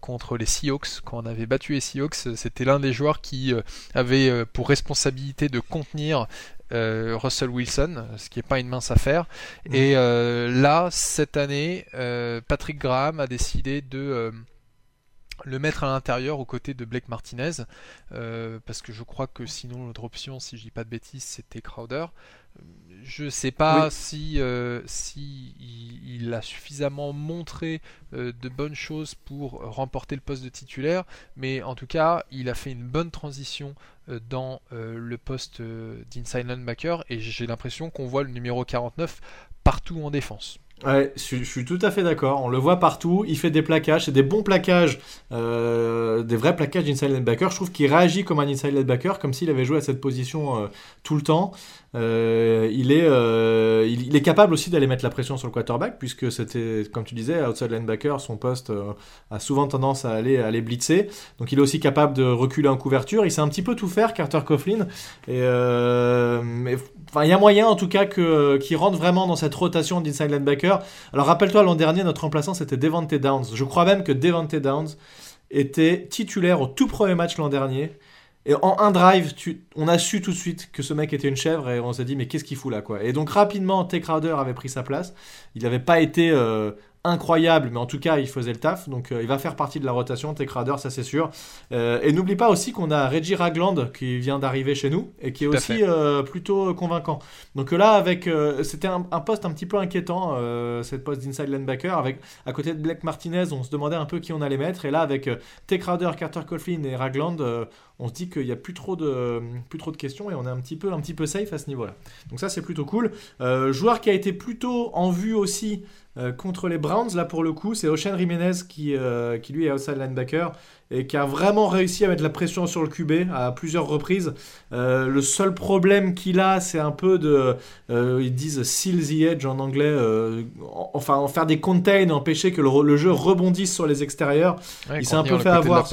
contre les Seahawks quand on avait battu les Seahawks. C'était l'un des joueurs qui avait pour responsabilité de contenir Russell Wilson, ce qui n'est pas une mince affaire. Mmh. Et là, cette année, Patrick Graham a décidé de le mettre à l'intérieur aux côtés de Blake Martinez, euh, parce que je crois que sinon l'autre option, si je dis pas de bêtises, c'était Crowder. Je sais pas si, euh, si il, a suffisamment montré euh, de bonnes choses pour remporter le poste de titulaire, mais en tout cas, il a fait une bonne transition dans le poste d'inside linebacker et j'ai l'impression qu'on voit le numéro 49 partout en défense. Ouais, je, suis tout à fait d'accord. On le voit partout. Il fait des plaquages. C'est des bons plaquages, euh, des vrais plaquages d'inside linebacker. Je trouve qu'il réagit comme un inside linebacker, comme s'il avait joué à cette position euh, tout le temps. Euh, il, est, euh, il, est capable aussi d'aller mettre la pression sur le quarterback, puisque c'était, comme tu disais, outside linebacker, son poste euh, a souvent tendance à aller, à aller blitzer. Donc il est aussi capable de reculer en couverture. Il sait un petit peu tout faire, Carter Coughlin. Et, mais Enfin, il y a moyen en tout cas que qu'il rentre vraiment dans cette rotation d'inside linebacker. Alors rappelle-toi l'an dernier notre remplaçant c'était Devante Downs. Je crois même que Devante Downs était titulaire au tout premier match l'an dernier. Et en un drive, on a su tout de suite que ce mec était une chèvre et on s'est dit mais qu'est-ce qu'il fout là quoi? Et donc rapidement, T. Crowder avait pris sa place. Il n'avait pas été euh, incroyable, mais en tout cas, il faisait le taf. Donc, euh, il va faire partie de la rotation. Tech ça c'est sûr. Euh, et n'oublie pas aussi qu'on a Reggie Ragland qui vient d'arriver chez nous et qui est aussi euh, plutôt convaincant. Donc là, avec, c'était un, poste un petit peu inquiétant, cette poste d'inside linebacker. Avec, à côté de Blake Martinez, on se demandait un peu qui on allait mettre. Et là, avec Tech Carter Coughlin et Ragland, on se dit qu'il n'y a plus trop, de, plus trop de questions et on est un petit peu, un petit peu safe à ce niveau-là. Donc ça, c'est plutôt cool. joueur qui a été plutôt en vue aussi euh, contre les Browns, là pour le coup, c'est Ocean Jiménez qui, euh, qui lui est outside linebacker et qui a vraiment réussi à mettre la pression sur le QB à plusieurs reprises. Euh, le seul problème qu'il a, c'est un peu de. ils disent seal the edge en anglais, enfin en faire des contains, empêcher que le, jeu rebondisse sur les extérieurs. il s'est un peu fait avoir.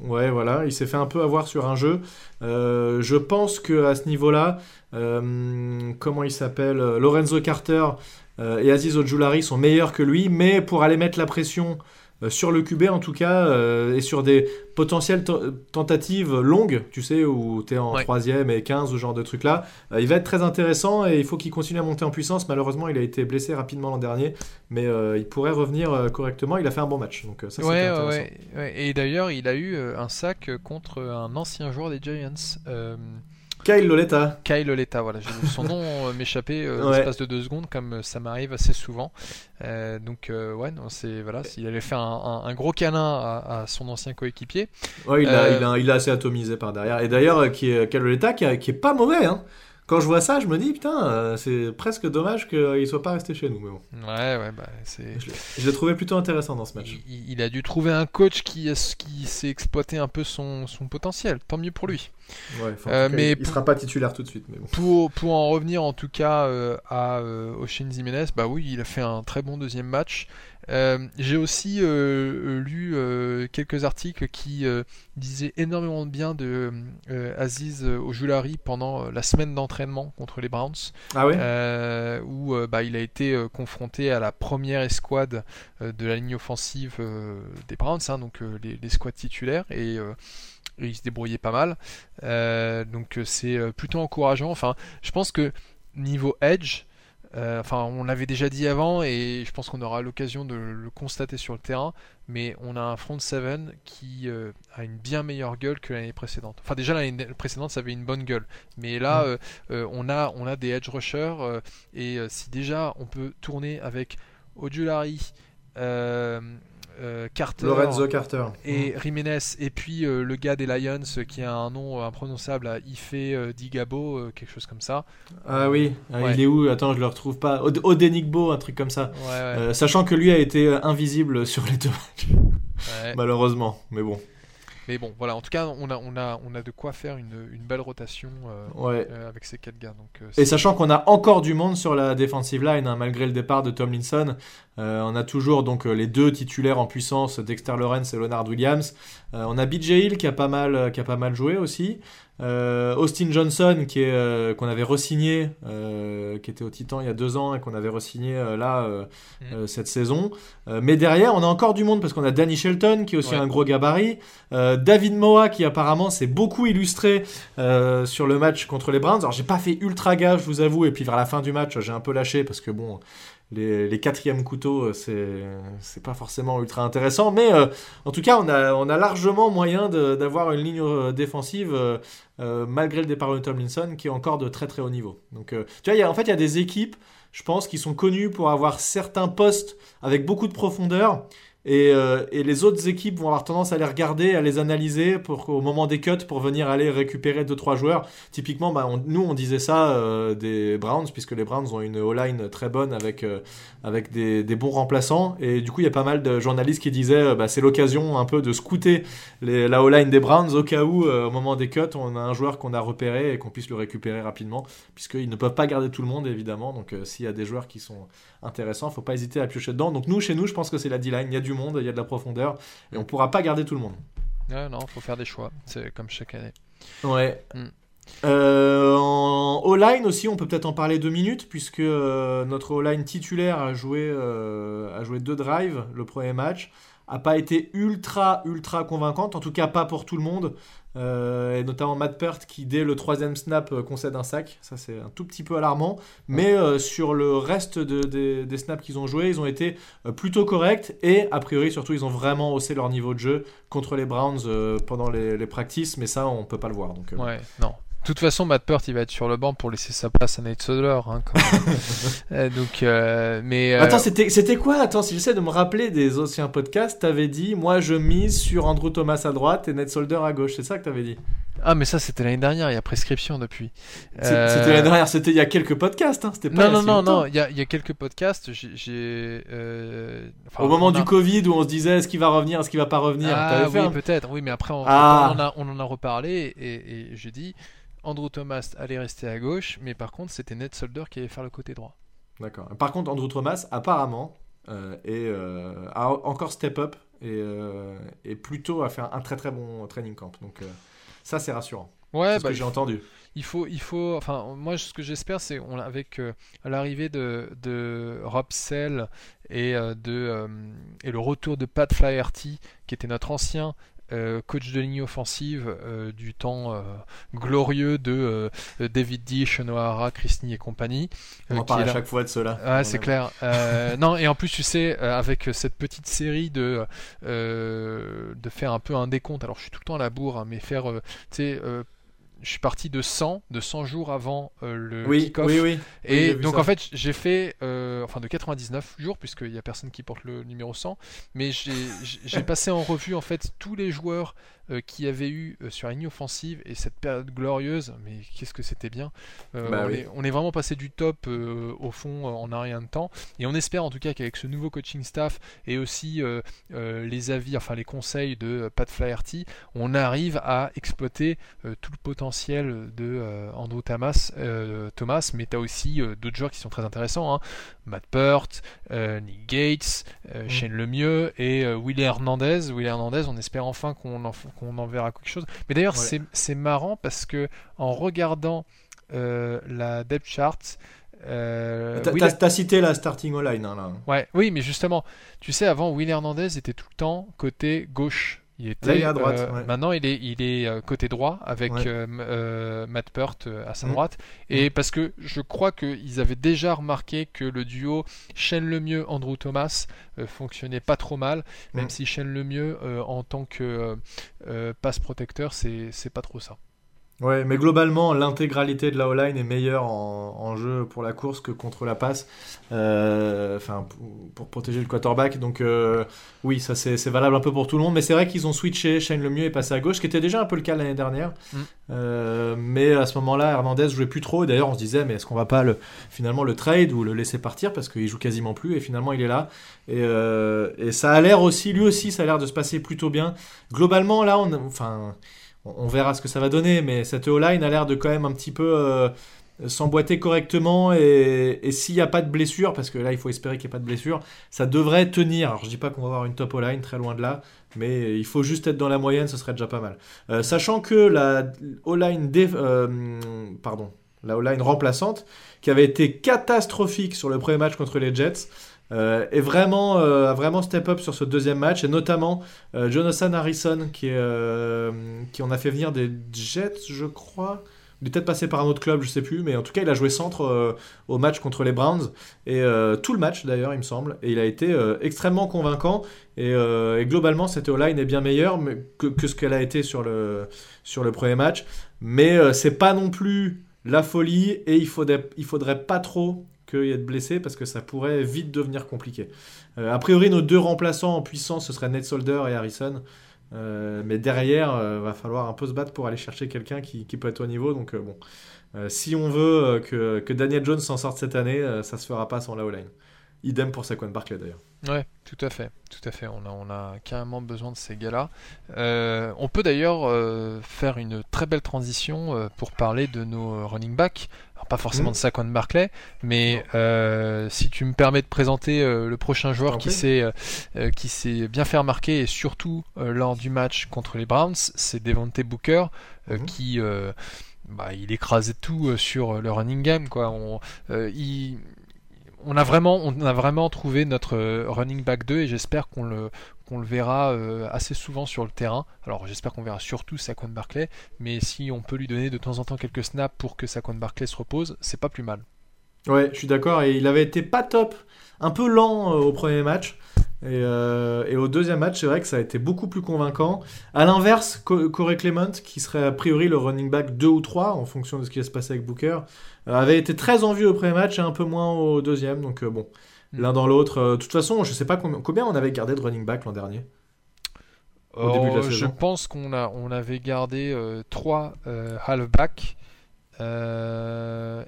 Ouais, voilà, il s'est fait un peu avoir sur un jeu. je pense que à ce niveau-là, comment il s'appelle Lorenzo Carter euh, et Aziz Ojulari sont meilleurs que lui, mais pour aller mettre la pression euh, sur le QB en tout cas, euh, et sur des potentielles tentatives longues, tu sais, où tu es en 3 troisième et 15, ce genre de truc là, il va être très intéressant et il faut qu'il continue à monter en puissance. Malheureusement, il a été blessé rapidement l'an dernier, mais il pourrait revenir correctement. Il a fait un bon match, donc ça c'est intéressant. Ouais, Et d'ailleurs, il a eu un sac contre un ancien joueur des Giants. Kyle Loletta. Kyle Loletta, voilà, j'ai vu son nom euh, m'échapper euh, l'espace de deux secondes, comme euh, ça m'arrive assez souvent. donc, ouais, non, c'est voilà, s'il avait fait un, gros câlin à, son ancien coéquipier. Ouais, il a, il, a, il, a, assez atomisé par derrière. Et d'ailleurs, qui est, Kyle Loletta, qui, qui est pas mauvais, hein quand je vois ça, je me dis, putain, euh, c'est presque dommage qu'il soit pas resté chez nous. Mais bon. Ouais, ouais, bah, c'est. Je l'ai trouvé plutôt intéressant dans ce match. Il, a dû trouver un coach qui, qui sait exploiter un peu son, son potentiel. Tant mieux pour lui. Ouais, euh, mais il, sera pas titulaire tout de suite. Mais bon. pour, pour en revenir en tout cas euh, à euh, Oshin Jiménez, bah oui, il a fait un très bon deuxième match. Euh, j'ai aussi euh, lu euh, quelques articles qui disaient énormément de bien de Aziz Ojulari pendant la semaine d'entraînement contre les Browns, ah où bah, il a été confronté à la première escouade de la ligne offensive des Browns, hein, donc les, les, squads titulaires, et, et, il se débrouillait pas mal. donc c'est plutôt encourageant. Enfin, je pense que niveau edge, enfin, on l'avait déjà dit avant et je pense qu'on aura l'occasion de le constater sur le terrain. Mais on a un front 7 qui euh, a une bien meilleure gueule que l'année précédente. Enfin, déjà l'année précédente, ça avait une bonne gueule. Mais là, euh, on, a, on a des edge rushers. et si déjà on peut tourner avec Ojulari, euh, Carter, Lorenzo Carter. et mm. Jiménez et puis euh, le gars des Lions euh, qui a un nom imprononçable à Ife Digabo quelque chose comme ça. Ah oui. Ah, il est où? Attends je le retrouve pas. Odenigbo un truc comme ça. Sachant que lui a été invisible sur les deux matchs. <laughs> Malheureusement mais bon mais bon, voilà, en tout cas, on a, on a, on a de quoi faire une, une belle rotation euh, avec ces quatre gars. Donc, euh, Et sachant qu'on a encore du monde sur la defensive line, hein, malgré le départ de Tomlinson, euh, on a toujours donc les deux titulaires en puissance, Dexter Lawrence et Leonard Williams. on a BJ Hill qui a pas mal, qui a pas mal joué aussi. Euh, Austin Johnson, qui est euh, qu'on avait resigné, euh, qui était au Titan il y a deux ans et qu'on avait resigné là mm. cette saison. mais derrière, on a encore du monde parce qu'on a Danny Shelton, qui est aussi un gros gabarit. David Moa, qui apparemment s'est beaucoup illustré sur le match contre les Browns. Alors j'ai pas fait ultra gaffe, je vous avoue, et puis vers la fin du match, j'ai un peu lâché parce que bon, les, quatrièmes couteaux, euh, c'est pas forcément ultra intéressant, mais euh, en tout cas, on a, largement moyen d'avoir une ligne euh, défensive malgré le départ de Tomlinson qui est encore de très très haut niveau. Donc, tu vois, en fait, il y a des équipes, je pense, qui sont connues pour avoir certains postes avec beaucoup de profondeur et, euh, et, les autres équipes vont avoir tendance à les regarder, à les analyser pour au moment des cuts pour venir aller récupérer deux trois joueurs. Typiquement, bah, nous on disait ça euh, des Browns puisque les Browns ont une O-line très bonne avec euh, avec des, bons remplaçants et du coup il y a pas mal de journalistes qui disaient bah, c'est l'occasion un peu de scouter la O-line des Browns au cas où au moment des cuts on a un joueur qu'on a repéré et qu'on puisse le récupérer rapidement puisqu'ils ne peuvent pas garder tout le monde évidemment donc s'il y a des joueurs qui sont intéressants faut pas hésiter à piocher dedans. Donc nous chez nous je pense que c'est la D-line, monde, il y a de la profondeur, et on pourra pas garder tout le monde. Ouais, non, faut faire des choix, c'est comme chaque année. Ouais. Mm. Euh, en O-line aussi, on peut peut-être en parler deux minutes, puisque euh, notre O-line titulaire a joué, euh, a joué deux drives le premier match, a pas été ultra, ultra convaincante, en tout cas pas pour tout le monde. Euh, et notamment Matt Peart qui dès le troisième snap euh, concède un sac. Ça c'est un tout petit peu alarmant. Mais euh, sur le reste des snaps qu'ils ont joués, ils ont été plutôt corrects et a priori surtout ils ont vraiment haussé leur niveau de jeu contre les Browns pendant les, les practices. Mais ça on peut pas le voir. Donc, ouais, non. De toute façon, Matt Peart, il va être sur le banc pour laisser sa place à Nate Solder. Hein, <laughs> euh, donc, euh, mais euh, attends, c'était quoi? Attends, si j'essaie de me rappeler des anciens podcasts, t'avais dit, moi, je mise sur Andrew Thomas à droite et Nate Solder à gauche. C'est ça que t'avais dit? Ah, mais ça, c'était l'année dernière. Il y a prescription depuis. C'était l'année dernière. C'était il y a quelques podcasts. Hein, c'était pas non, non, non, non. Il y, a, il y a quelques podcasts. J'ai. Au moment du Covid où on se disait, est-ce qu'il va revenir, est-ce qu'il va pas revenir? Ah oui, peut-être. Oui, mais après, on, ah. on, a, on en a reparlé et, et j'ai dit. Andrew Thomas allait rester à gauche, mais par contre, c'était Ned Solder qui allait faire le côté droit. D'accord. Par contre, Andrew Thomas, apparemment, euh, euh, a encore step up et, euh, plutôt a fait un, très très bon training camp. Donc ça, c'est rassurant. Ouais, ce que bah, j'ai entendu. Il faut, il faut, enfin, moi, ce que j'espère, c'est on, avec l'arrivée de, de Rob Sell et, de, et le retour de Pat Flaherty, qui était notre ancien euh, coach de ligne offensive euh, du temps euh, glorieux de David D, Shenohara, Christney et compagnie. On parle à chaque fois de cela. Ouais, c'est clair. <laughs> non, et en plus, tu sais, avec cette petite série de, de faire un peu un décompte, alors je suis tout le temps à la bourre, hein, mais faire, tu sais, je suis parti de 100, de 100 jours avant euh, le oui, kick-off. Oui, oui. Et donc en fait, j'ai fait, euh, enfin de 99 jours, puisqu'il n'y a personne qui porte le numéro 100, mais j'ai <laughs> passé en revue en fait tous les joueurs euh, qui avait eu euh, sur la ligne offensive et cette période glorieuse, mais qu'est-ce que c'était bien. Euh, bah on, est, vraiment passé du top au fond en un rien de temps. Et on espère en tout cas qu'avec ce nouveau coaching staff et aussi les avis, enfin les conseils de Pat Flaherty, on arrive à exploiter tout le potentiel de Andrew Thomas, Thomas mais tu as aussi d'autres joueurs qui sont très intéressants. Hein. Matt Peart, Nick Gates, mm. Shane Lemieux et Willie Hernandez. Willie Hernandez, on espère enfin qu'on en, qu'on en verra quelque chose. Mais d'ailleurs, c'est marrant parce que en regardant euh, la depth chart, euh, T'as cité la starting line hein, là. Ouais, oui, mais justement, tu sais, avant, Will Hernandez était tout le temps côté gauche. Il était à droite. Euh, maintenant, il est, il est euh, côté droit avec euh, Matt Peart à sa mm. droite. Et mm. parce que je crois qu'ils avaient déjà remarqué que le duo Shane Lemieux Andrew Thomas fonctionnait pas trop mal, même mm. si Shane Lemieux en tant que passe protecteur, c'est pas trop ça. Ouais, mais globalement, l'intégralité de la O-line est meilleure en, jeu pour la course que contre la passe, euh, enfin pour, protéger le quarterback. Donc euh, oui, ça c'est valable un peu pour tout le monde. Mais c'est vrai qu'ils ont switché, Shane le mieux est passé à gauche, ce qui était déjà un peu le cas l'année dernière. Mm. Euh, mais à ce moment-là, Hernandez jouait plus trop. D'ailleurs, on se disait, mais est-ce qu'on va pas le, finalement le trade ou le laisser partir? Parce qu'il joue quasiment plus et finalement il est là. Et, et ça a l'air aussi, lui aussi, ça a l'air de se passer plutôt bien. Globalement, là, on, enfin on verra ce que ça va donner, mais cette O-line a l'air de quand même un petit peu euh, s'emboîter correctement et, s'il n'y a pas de blessure, parce que là il faut espérer qu'il n'y ait pas de blessure, ça devrait tenir. Alors je dis pas qu'on va avoir une top O-line, très loin de là, mais il faut juste être dans la moyenne, ce serait déjà pas mal. Euh, sachant que la O-line, euh, pardon, la O-line remplaçante, qui avait été catastrophique sur le premier match contre les Jets, euh, est vraiment, euh, a vraiment step up sur ce deuxième match, et notamment euh, Jonathan Harrison, qui, est, qui en a fait venir des Jets, je crois. Il est peut-être passé par un autre club, je sais plus, mais en tout cas, il a joué centre au match contre les Browns, et tout le match d'ailleurs, il me semble, et il a été extrêmement convaincant, et, globalement, cette O-line est bien meilleure que, que ce qu'elle a été sur le, sur le premier match, mais c'est pas non plus la folie, et il faudrait, il faudrait pas trop qu'il y ait de parce que ça pourrait vite devenir compliqué. Euh, a priori, nos deux remplaçants en puissance, ce seraient Ned Solder et Harrison. Euh, mais derrière, il va falloir un peu se battre pour aller chercher quelqu'un qui, peut être au niveau. Donc bon, si on veut que, Daniel Jones s'en sorte cette année, ça se fera pas sans la O-line. Idem pour Saquon Barkley d'ailleurs. Ouais, tout à fait, tout à fait. On a, carrément besoin de ces gars-là. Euh, on peut d'ailleurs euh, faire une très belle transition euh, pour parler de nos running backs. Alors, pas forcément mmh. de Saquon Barkley, mais si tu me permets de présenter le prochain joueur qui s'est qui s'est bien fait remarquer et surtout lors du match contre les Browns, c'est Devontae Booker mmh. qui bah, il écrasait tout sur le running game quoi. On, il, on a vraiment, on a vraiment trouvé notre euh, running back 2 et j'espère qu'on le, qu'on le verra euh, assez souvent sur le terrain. Alors j'espère qu'on verra surtout Saquon Barclay, mais si on peut lui donner de temps en temps quelques snaps pour que Saquon Barclay se repose, c'est pas plus mal. Ouais, je suis d'accord et il avait été pas top, un peu lent euh, au premier match. Euh, et, au deuxième match, c'est vrai que ça a été beaucoup plus convaincant. À l'inverse, Corey Clement, qui serait a priori le running back 2 ou 3, en fonction de ce qui va se passer avec Booker, avait été très en vue au premier match et un peu moins au deuxième. Donc bon. L'un dans l'autre. De toute façon, je sais pas combien, on avait gardé de running back l'an dernier. Au début de la saison. Je pense qu'on a, on avait gardé 3 halfbacks. et,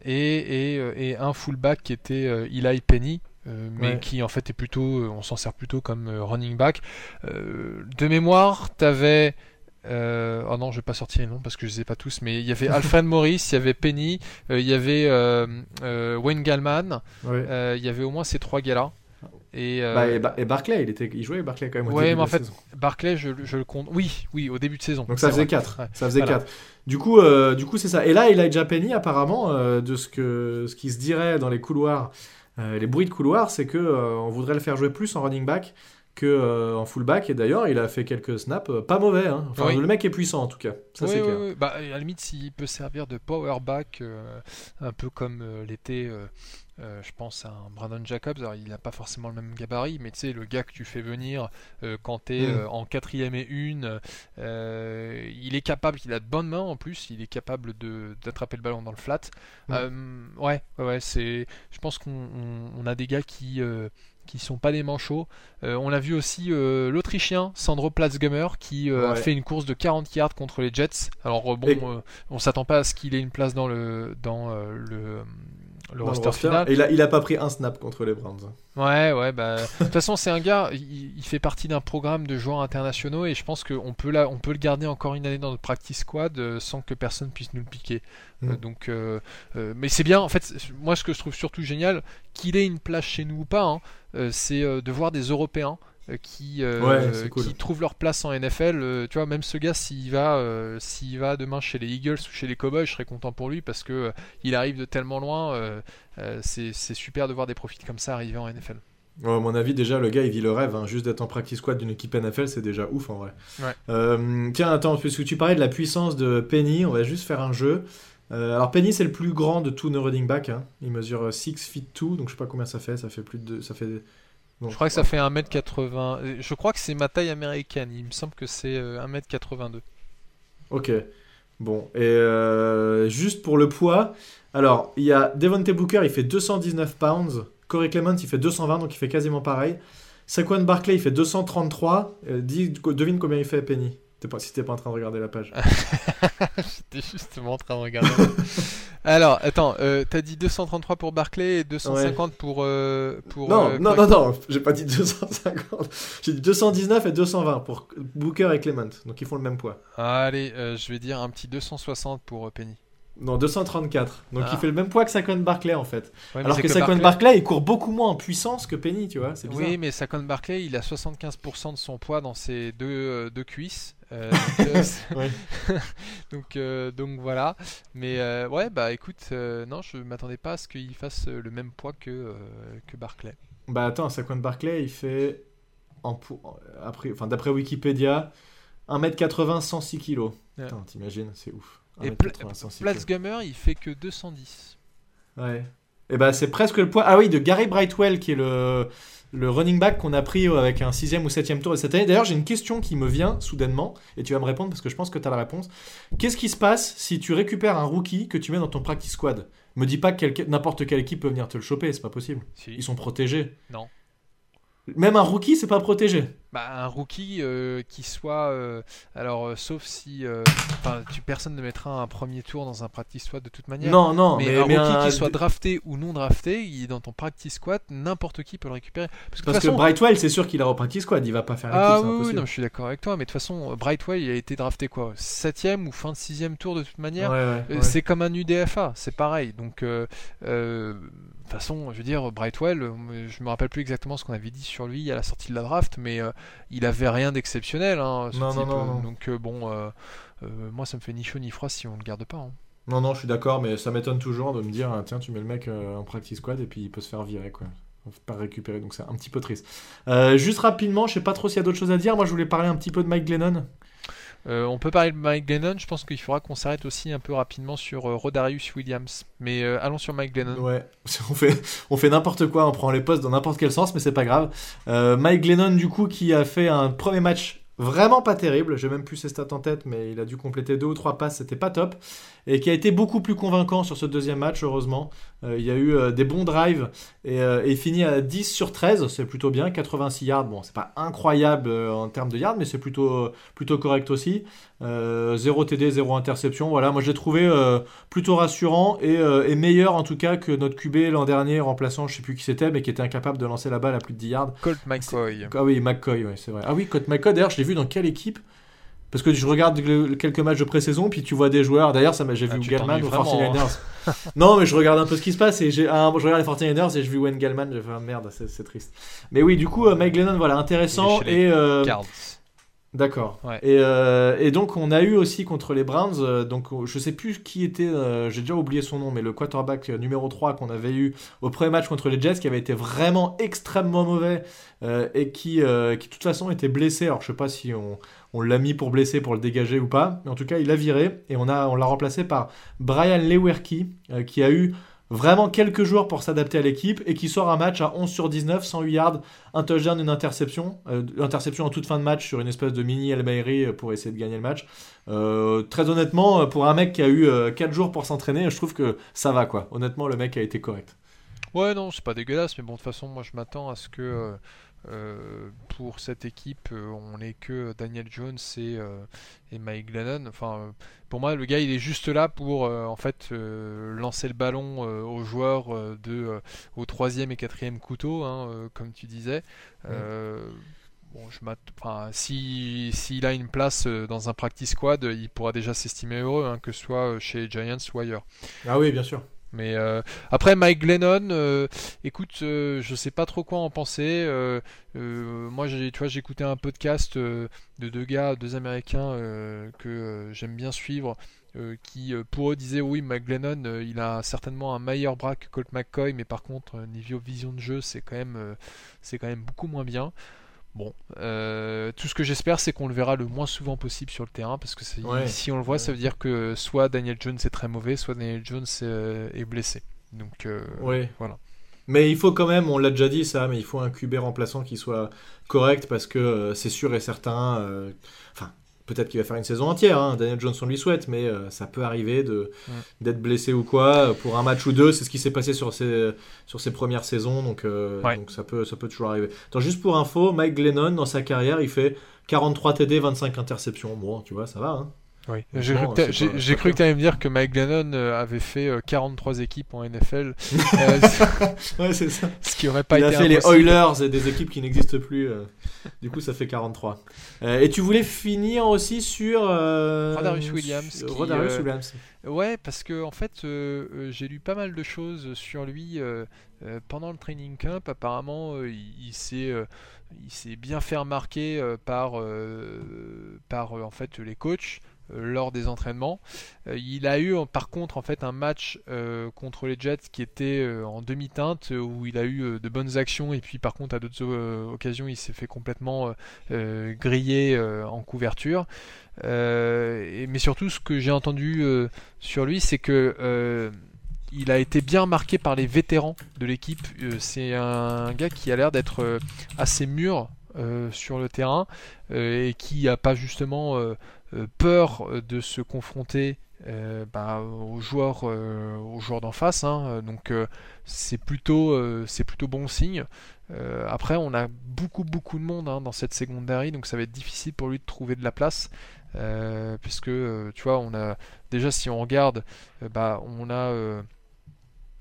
et, un fullback qui était Eli Penny, euh, mais qui en fait est plutôt, euh, on s'en sert plutôt comme euh, running back. de mémoire, t'avais euh, oh non, je vais pas sortir les noms parce que je les ai pas tous, mais il y avait Alfred <laughs> Morris, il y avait Penny, il y avait Wayne Gallman, il y avait au moins ces trois gars-là. Et, bah, et, Barclay, il, était, il jouait Barclay quand même. Au mais en fait, Barclay, je, je, le compte. Oui, oui, au début de saison. Donc ça faisait 4. Ça faisait 4. Du coup, du coup c'est ça. Et là, Elijah Penny, apparemment, de ce, que, ce qui se dirait dans les couloirs euh, les bruits de couloir, c'est que euh, on voudrait le faire jouer plus en running back que euh, en fullback et d'ailleurs il a fait quelques snaps pas mauvais hein. enfin le mec est puissant en tout cas ça c'est clair bah, à la limite s'il peut servir de power back un peu comme l'était je pense à un Brandon Jacobs, alors il n'a pas forcément le même gabarit, mais tu sais, le gars que tu fais venir quand tu es mm. en quatrième et une, il est capable, il a de bonnes mains en plus, il est capable d'attraper le ballon dans le flat. Mm. ouais, ouais, c'est, je pense qu'on a des gars qui qui sont pas des manchots. Euh, on l'a vu aussi euh, l'Autrichien Sandro Platzgummer qui euh, a fait une course de 40 yards contre les Jets. Alors bon, on s'attend pas à ce qu'il ait une place dans le dans le le roster, final. Et il a, il a pas pris un snap contre les Browns. Ouais, ouais, bah. De toute façon, c'est un gars, il, fait partie d'un programme de joueurs internationaux et je pense qu'on peut, on peut le garder encore une année dans notre practice squad sans que personne puisse nous le piquer. Mm. donc, mais c'est bien, en fait, moi ce que je trouve surtout génial, qu'il ait une place chez nous ou pas, hein, euh, c'est euh, de voir des Européens euh, qui, qui trouvent leur place en NFL. tu vois, même ce gars, s'il va, s'il va demain chez les Eagles ou chez les Cowboys, je serais content pour lui parce que il arrive de tellement loin. c'est super de voir des profils comme ça arriver en NFL. à mon avis, déjà, le gars, il vit le rêve. Hein. Juste d'être en practice squad d'une équipe NFL, c'est déjà ouf en vrai. tiens, attends, puisque tu parlais de la puissance de Penny, on va juste faire un jeu. alors Penny c'est le plus grand de tous nos running backs. Hein. Il mesure 6 feet 2, donc je sais pas combien ça fait. Ça fait plus de, ça fait je crois que ça fait 1m80. Je crois que c'est ma taille américaine. Il me semble que c'est 1m82. Euh, ok. Bon. Et euh, juste pour le poids. Alors, il y a Devontae Booker, il fait 219 pounds. Corey Clement, il fait 220, donc il fait quasiment pareil. Saquon Barkley, il fait 233. Euh, devine combien il fait Penny? Pas, si t'es pas en train de regarder la page. <laughs> J'étais justement en train de regarder. <laughs> Alors, attends, euh, t'as dit 233 pour Barclay et 250 pour, euh, pour. Non, euh, non, non, non, j'ai pas dit 250. J'ai dit 219 et 220 pour Booker et Clement. Donc ils font le même poids. Allez, je vais dire un petit 260 pour Penny. Non, 234. Donc il ah. fait le même poids que Saquon Barclay en fait. Alors que Saquon Barclay... il court beaucoup moins en puissance que Penny, tu vois. C'est Oui, mais Saquon Barclay, il a 75% de son poids dans ses deux, euh, deux cuisses. Euh, <laughs> <laughs> <laughs> donc, euh, donc, voilà. Mais ouais, bah écoute, non, je m'attendais pas à ce qu'il fasse le même poids que, que Barclay. Bah attends, Saquon Barclay, il fait, en, après, enfin, d'après Wikipédia, 1m80, 106 kg. T'imagines, c'est ouf. Et Platzgummer, il fait que 210. Ouais. Et ben c'est presque le poids. Ah oui, de Gary Brightwell qui est le le running back qu'on a pris avec un sixième ou septième tour de cette année. D'ailleurs, j'ai une question qui me vient soudainement, et tu vas me répondre parce que je pense que tu as la réponse. Qu'est-ce qui se passe si tu récupères un rookie que tu mets dans ton practice squad? Me dis pas que n'importe quelle équipe peut venir te le choper, c'est pas possible. Ils sont protégés. Non. Même un rookie, c'est pas protégé. Bah, un rookie euh, qui soit. Euh, alors, euh, sauf si. Tu, personne ne mettra un premier tour dans un practice squad de toute manière. Non, non, mais, un rookie qui soit drafté ou non drafté, il est dans ton practice squad, n'importe qui peut le récupérer. Parce que, Parce que Brightwell, c'est sûr qu'il a au practice squad, il va pas faire. Ah oui, non, je suis d'accord avec toi, mais de toute façon, Brightwell, il a été drafté quoi 7 ou fin de 6 tour de toute manière. C'est comme un UDFA, c'est pareil. Donc toute façon, je veux dire, Brightwell, euh, je me rappelle plus exactement ce qu'on avait dit sur lui à la sortie de la draft, mais euh, il avait rien d'exceptionnel. Hein, non, non, non, Donc euh, bon, moi ça me fait ni chaud ni froid si on le garde pas. Hein. Non, non, je suis d'accord, mais ça m'étonne toujours de me dire, ah, tiens, tu mets le mec en practice squad et puis il peut se faire virer, quoi. Pas récupérer, donc c'est un petit peu triste. juste rapidement, je sais pas trop s'il y a d'autres choses à dire. Moi, je voulais parler un petit peu de Mike Glennon. Euh, on peut parler de Mike Glennon, je pense qu'il faudra qu'on s'arrête aussi un peu rapidement sur euh, Rodarius Williams. Mais euh, allons sur Mike Glennon. Ouais, <laughs> on fait, n'importe quoi, on prend les postes dans n'importe quel sens, mais c'est pas grave. Mike Glennon, du coup, qui a fait un premier match vraiment pas terrible, j'ai même plus ses stats en tête, mais il a dû compléter deux ou trois passes, c'était pas top et qui a été beaucoup plus convaincant sur ce deuxième match, heureusement. Euh, il y a eu euh, des bons drives euh, et, il finit à 10 sur 13, c'est plutôt bien, 86 yards. Bon, c'est pas incroyable en termes de yards, mais c'est plutôt, plutôt correct aussi. 0 TD, 0 interception. Voilà, moi je l'ai trouvé plutôt rassurant et, meilleur en tout cas que notre QB l'an dernier, remplaçant, je sais plus qui c'était, mais qui était incapable de lancer la balle à plus de 10 yards. Colt McCoy. Ah oui, McCoy, c'est vrai. Ah oui, Colt McCoy, d'ailleurs, je l'ai vu dans quelle équipe? Parce que je regarde quelques matchs de pré-saison, puis tu vois des joueurs. D'ailleurs, ça j'ai vu ah, Gallman aux 49ers. Hein. <laughs> non, mais je regarde un peu ce qui se passe et j'ai, ah, je regarde les 49ers et je vu Wayne Gallman. J'ai fait ah, merde, c'est, triste. Mais oui, du coup, euh, Mike Glennon, voilà, intéressant et. Euh, D'accord. Euh, et, donc on a eu aussi contre les Browns, donc je sais plus qui était, j'ai déjà oublié son nom, mais le quarterback numéro 3 qu'on avait eu au premier match contre les Jets, qui avait été vraiment extrêmement mauvais et qui, qui de toute façon était blessé. Alors je sais pas si on, on l'a mis pour blesser, pour le dégager ou pas. Mais en tout cas, il a viré et on, a, on l'a remplacé par Brian Lewerke, euh, qui a eu vraiment quelques jours pour s'adapter à l'équipe et qui sort un match à 11 sur 19, 108 yards, un touchdown, une interception. Euh, interception en toute fin de match sur une espèce de mini El euh, pour essayer de gagner le match. très honnêtement, pour un mec qui a eu 4 jours pour s'entraîner, je trouve que ça va quoi. Honnêtement, le mec a été correct. Ouais, non, c'est pas dégueulasse, mais bon, de toute façon, moi je m'attends à ce que euh, pour cette équipe, euh, on n'est que Daniel Jones et, euh, Mike Glennon. Enfin, pour moi, le gars, il est juste là pour en fait lancer le ballon aux joueurs de au troisième et quatrième couteau, hein, comme tu disais. Bon, je enfin, si s'il a une place dans un practice squad, il pourra déjà s'estimer heureux, hein, que ce soit chez Giants ou ailleurs. Ah oui, bien sûr. Mais euh, après Mike Glennon, euh, écoute, euh, je sais pas trop quoi en penser. moi, j'ai, tu vois, écouté un podcast de deux gars, deux Américains que j'aime bien suivre, qui pour eux disaient oui, Mike Glennon, il a certainement un meilleur bras que Colt McCoy, mais par contre niveau vision de jeu, c'est quand même, c'est quand même beaucoup moins bien. Bon, euh, tout ce que j'espère, c'est qu'on le verra le moins souvent possible sur le terrain, parce que si on le voit, ça veut dire que soit Daniel Jones est très mauvais, soit Daniel Jones euh, est, blessé. Donc euh, voilà. Mais il faut quand même, on l'a déjà dit ça, mais il faut un QB remplaçant qui soit correct parce que c'est sûr et certain. Enfin, peut-être qu'il va faire une saison entière. Hein. Daniel Johnson lui souhaite, mais euh, ça peut arriver de, d'être blessé ou quoi pour un match ou deux. C'est ce qui s'est passé sur ses, sur ses premières saisons, donc, euh, donc ça, peut, ça peut toujours arriver. juste pour info, Mike Glennon, dans sa carrière, il fait 43 TD, 25 interceptions. Bon, tu vois, ça va. Hein. Oui. J'ai cru que tu allais me dire que Mike Glennon euh, avait fait 43 équipes en NFL. <laughs> ouais, c'est ça. Ce qui aurait pas Il été. Il a fait les Oilers et des équipes qui n'existent plus. Du coup, ça fait 43. Euh, et tu voulais finir aussi sur. Euh, Rodarius Williams. Qui, euh, Williams. Ouais, parce que en fait, j'ai lu pas mal de choses sur lui pendant le training camp. Apparemment, il, s'est. il s'est bien fait remarquer par, par en fait les coachs euh, lors des entraînements. Euh, il a eu par contre en fait un match euh, contre les Jets qui était en demi-teinte où il a eu de bonnes actions et puis par contre à d'autres occasions il s'est fait complètement griller en couverture. mais surtout ce que j'ai entendu sur lui c'est que il a été bien marqué par les vétérans de l'équipe. c'est un gars qui a l'air d'être assez mûr sur le terrain et qui n'a pas justement peur de se confronter bah, aux joueurs, aux joueurs d'en face. Hein. donc c'est plutôt, c'est plutôt bon signe. après, on a beaucoup beaucoup de monde hein, dans cette secondary, donc ça va être difficile pour lui de trouver de la place. puisque tu vois, on a déjà si on regarde, bah, on a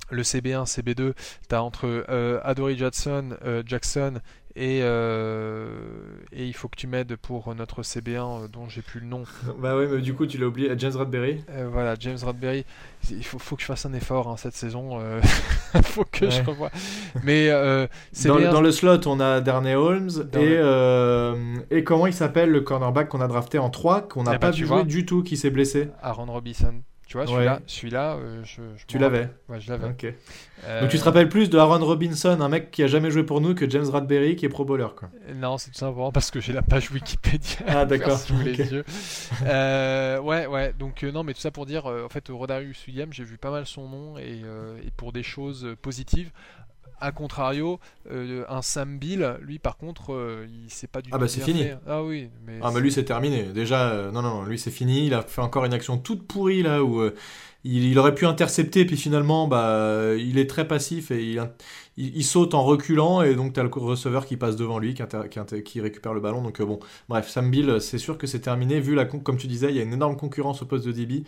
le CB1, CB2, tu as entre euh, Adory Jackson, euh, Jackson et, euh, et il faut que tu m'aides pour notre CB1 dont j'ai plus le nom. <laughs> bah oui, mais du coup tu l'as oublié, James Radberry. voilà, James Radberry. Il faut, faut, que je fasse un effort hein, cette saison. Il <laughs> faut que je revoie. Mais <laughs> dans, dans, le slot, on a Darnay Holmes et, et comment il s'appelle le cornerback qu'on a drafté en 3 qu'on n'a eh ben, pas vu jouer du tout, qui s'est blessé? Aaron Robinson. Tu vois, celui-là, celui-là euh, je, Tu l'avais Ouais, je l'avais. Euh, Donc tu te rappelles plus de Aaron Robinson, un mec qui a jamais joué pour nous, que James Radberry, qui est pro bowler, quoi. Non, c'est tout simplement parce que j'ai la page Wikipédia. Ah, d'accord. <laughs> les yeux. Euh, ouais, ouais. Donc, non, mais tout ça pour dire, en fait, Rodarius Williams, j'ai vu pas mal son nom et, et pour des choses positives. A contrario, euh, un Sam Bill, lui par contre, euh, il sait pas du ah tout. Ah bah c'est fini. Ah oui. Mais ah mais lui c'est terminé. Déjà, euh, non, non, lui c'est fini. Il a fait encore une action toute pourrie là où il, aurait pu intercepter, puis finalement, bah, il est très passif et il, il, saute en reculant et donc tu as le receveur qui passe devant lui, qui, qui, récupère le ballon. Donc bon, bref, Sam Bill, c'est sûr que c'est terminé. Vu la, comme tu disais, il y a une énorme concurrence au poste de DB.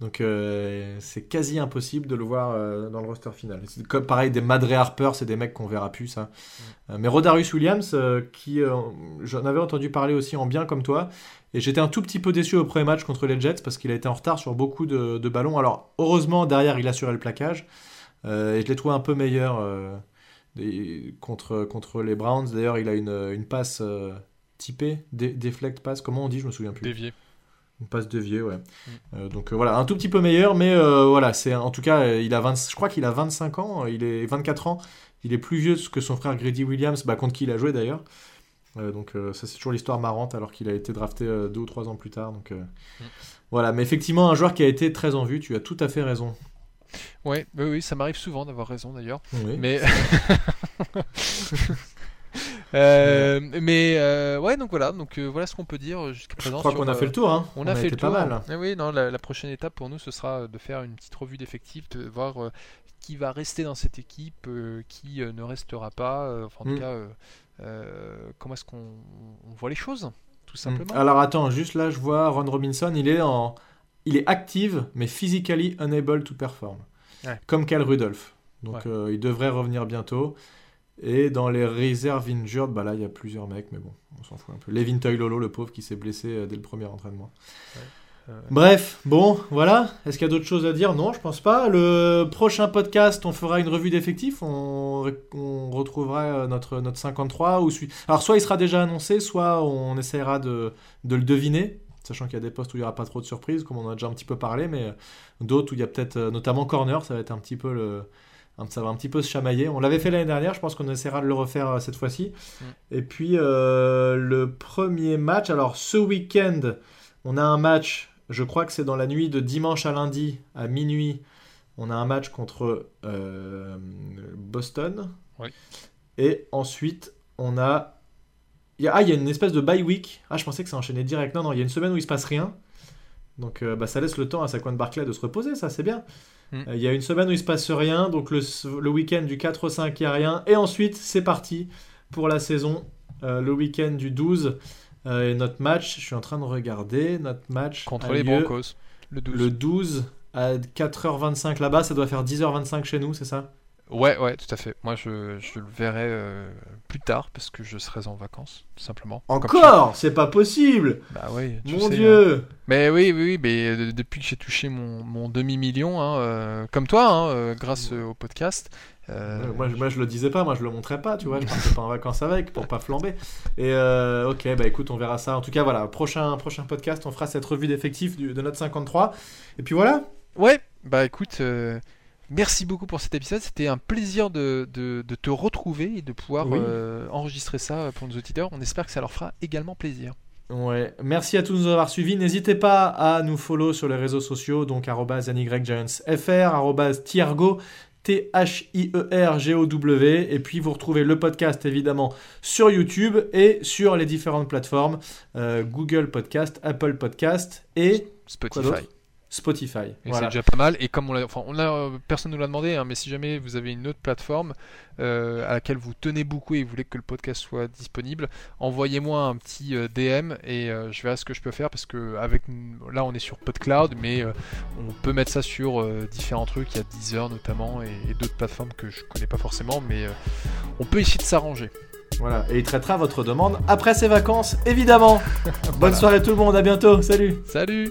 Donc euh, c'est quasi impossible de le voir euh, dans le roster final. Comme pareil des Madre Harper, c'est des mecs qu'on verra plus ça. Mm. Euh, mais Rodarius Williams, qui j'en avais entendu parler aussi en bien comme toi, et j'étais un tout petit peu déçu au premier match contre les Jets parce qu'il a été en retard sur beaucoup de, ballons. Alors heureusement derrière il assurait le plaquage et je l'ai trouvé un peu meilleur contre contre les Browns. D'ailleurs il a une, une passe typée, deflect pass, comment on dit, je me souviens plus. Dévié. Une passe de vieux, ouais. Mm. Euh, donc euh, voilà, un tout petit peu meilleur, mais euh, voilà, c'est en tout cas, il a 20, je crois qu'il a 25 ans, il est 24 ans, il est plus vieux que son frère Grady Williams, bah, contre qui il a joué d'ailleurs. donc ça c'est toujours l'histoire marrante alors qu'il a été drafté deux ou trois ans plus tard. Donc mm. voilà, mais effectivement un joueur qui a été très en vue, tu as tout à fait raison. Ouais, oui, oui, ça m'arrive souvent d'avoir raison d'ailleurs. Mais <laughs> Euh, mais euh, ouais, donc voilà, donc euh, voilà ce qu'on peut dire jusqu'à présent. Je crois qu'on a fait le tour. Hein. On, a, fait le tour. Pas mal. Eh oui, non, la, prochaine étape pour nous, ce sera de faire une petite revue d'effectifs, de voir qui va rester dans cette équipe, qui ne restera pas. enfin, en tout mm. cas, comment est-ce qu'on voit les choses, tout mm. simplement. Alors attends, juste là, je vois Ron Robinson, il est en, il est active, mais physically unable to perform, comme Cal Rudolph. Donc il devrait revenir bientôt. Et dans les réserves injured, bah là, il y a plusieurs mecs, mais bon, on s'en fout un peu. Levin Toylolo, le pauvre, qui s'est blessé euh, dès le premier entraînement. Bref, bon, voilà. Est-ce qu'il y a d'autres choses à dire? Non, je pense pas. Le prochain podcast, on fera une revue d'effectifs. On, on, retrouvera euh, notre, notre 53. Ou... Alors, soit il sera déjà annoncé, soit on essaiera de, de le deviner. Sachant qu'il y a des postes où il n'y aura pas trop de surprises, comme on en a déjà un petit peu parlé, mais euh, d'autres où il y a peut-être, notamment corner, ça va être un petit peu le, ça va un petit peu se chamailler. On l'avait fait l'année dernière, je pense qu'on essaiera de le refaire euh, cette fois-ci. Mm. Et puis euh, le premier match, alors ce week-end, on a un match, je crois que c'est dans la nuit de dimanche à lundi à minuit. On a un match contre euh, Boston. Et ensuite, on a. Ah, il y a une espèce de bye week. Ah, je pensais que ça enchaînait direct. Non, non, il y a une semaine où il se passe rien. Donc bah, ça laisse le temps à Saquon Barclay de se reposer, ça c'est bien. Mm. Euh, il y a une semaine où il se passe rien, donc le, le week-end du 4 au 5, il n'y a rien. Et ensuite, c'est parti pour la saison, euh, le week-end du 12. Euh, et notre match, je suis en train de regarder, notre match. Contre les Broncos, le 12. Le 12 à 4h25 là-bas, ça doit faire 10h25 chez nous, c'est ça? Ouais, ouais, tout à fait. Moi, je, je le verrai euh, plus tard parce que je serai en vacances, tout simplement. Encore? C'est pas possible Bah oui. Mon Dieu hein. Mais oui, oui, oui, mais euh, depuis que j'ai touché mon, mon demi-million, hein, euh, comme toi, hein, grâce au podcast. moi, je, moi, je le disais pas, moi, je le montrais pas, tu vois, je <laughs> partais pas en vacances avec pour pas flamber. Et ok, bah écoute, on verra ça. En tout cas, voilà, prochain, prochain podcast, on fera cette revue d'effectifs de notre 53. Et puis voilà Ouais, bah écoute. Merci beaucoup pour cet épisode. C'était un plaisir de, te retrouver et de pouvoir euh, enregistrer ça pour nos auditeurs. On espère que ça leur fera également plaisir. Ouais, merci à tous de nous avoir suivis. N'hésitez pas à nous follow sur les réseaux sociaux, donc @nygiantsfr, @tiergo, T-H-I-E-R-G-O-W. Et puis vous retrouvez le podcast évidemment sur YouTube et sur les différentes plateformes euh, Google Podcast, Apple Podcast et Spotify. Spotify. Et c'est déjà pas mal. Et comme on l'a, enfin, on a, euh, personne ne nous l'a demandé, hein, mais si jamais vous avez une autre plateforme euh, à laquelle vous tenez beaucoup et vous voulez que le podcast soit disponible, envoyez-moi un petit euh, DM et je verrai ce que je peux faire parce que avec là on est sur PodCloud, mais on peut mettre ça sur différents trucs. Il y a Deezer notamment et, et d'autres plateformes que je connais pas forcément, mais on peut essayer de s'arranger. Voilà, et il traitera votre demande après ses vacances, évidemment. <laughs> Bonne soirée tout le monde, à bientôt, salut. Salut.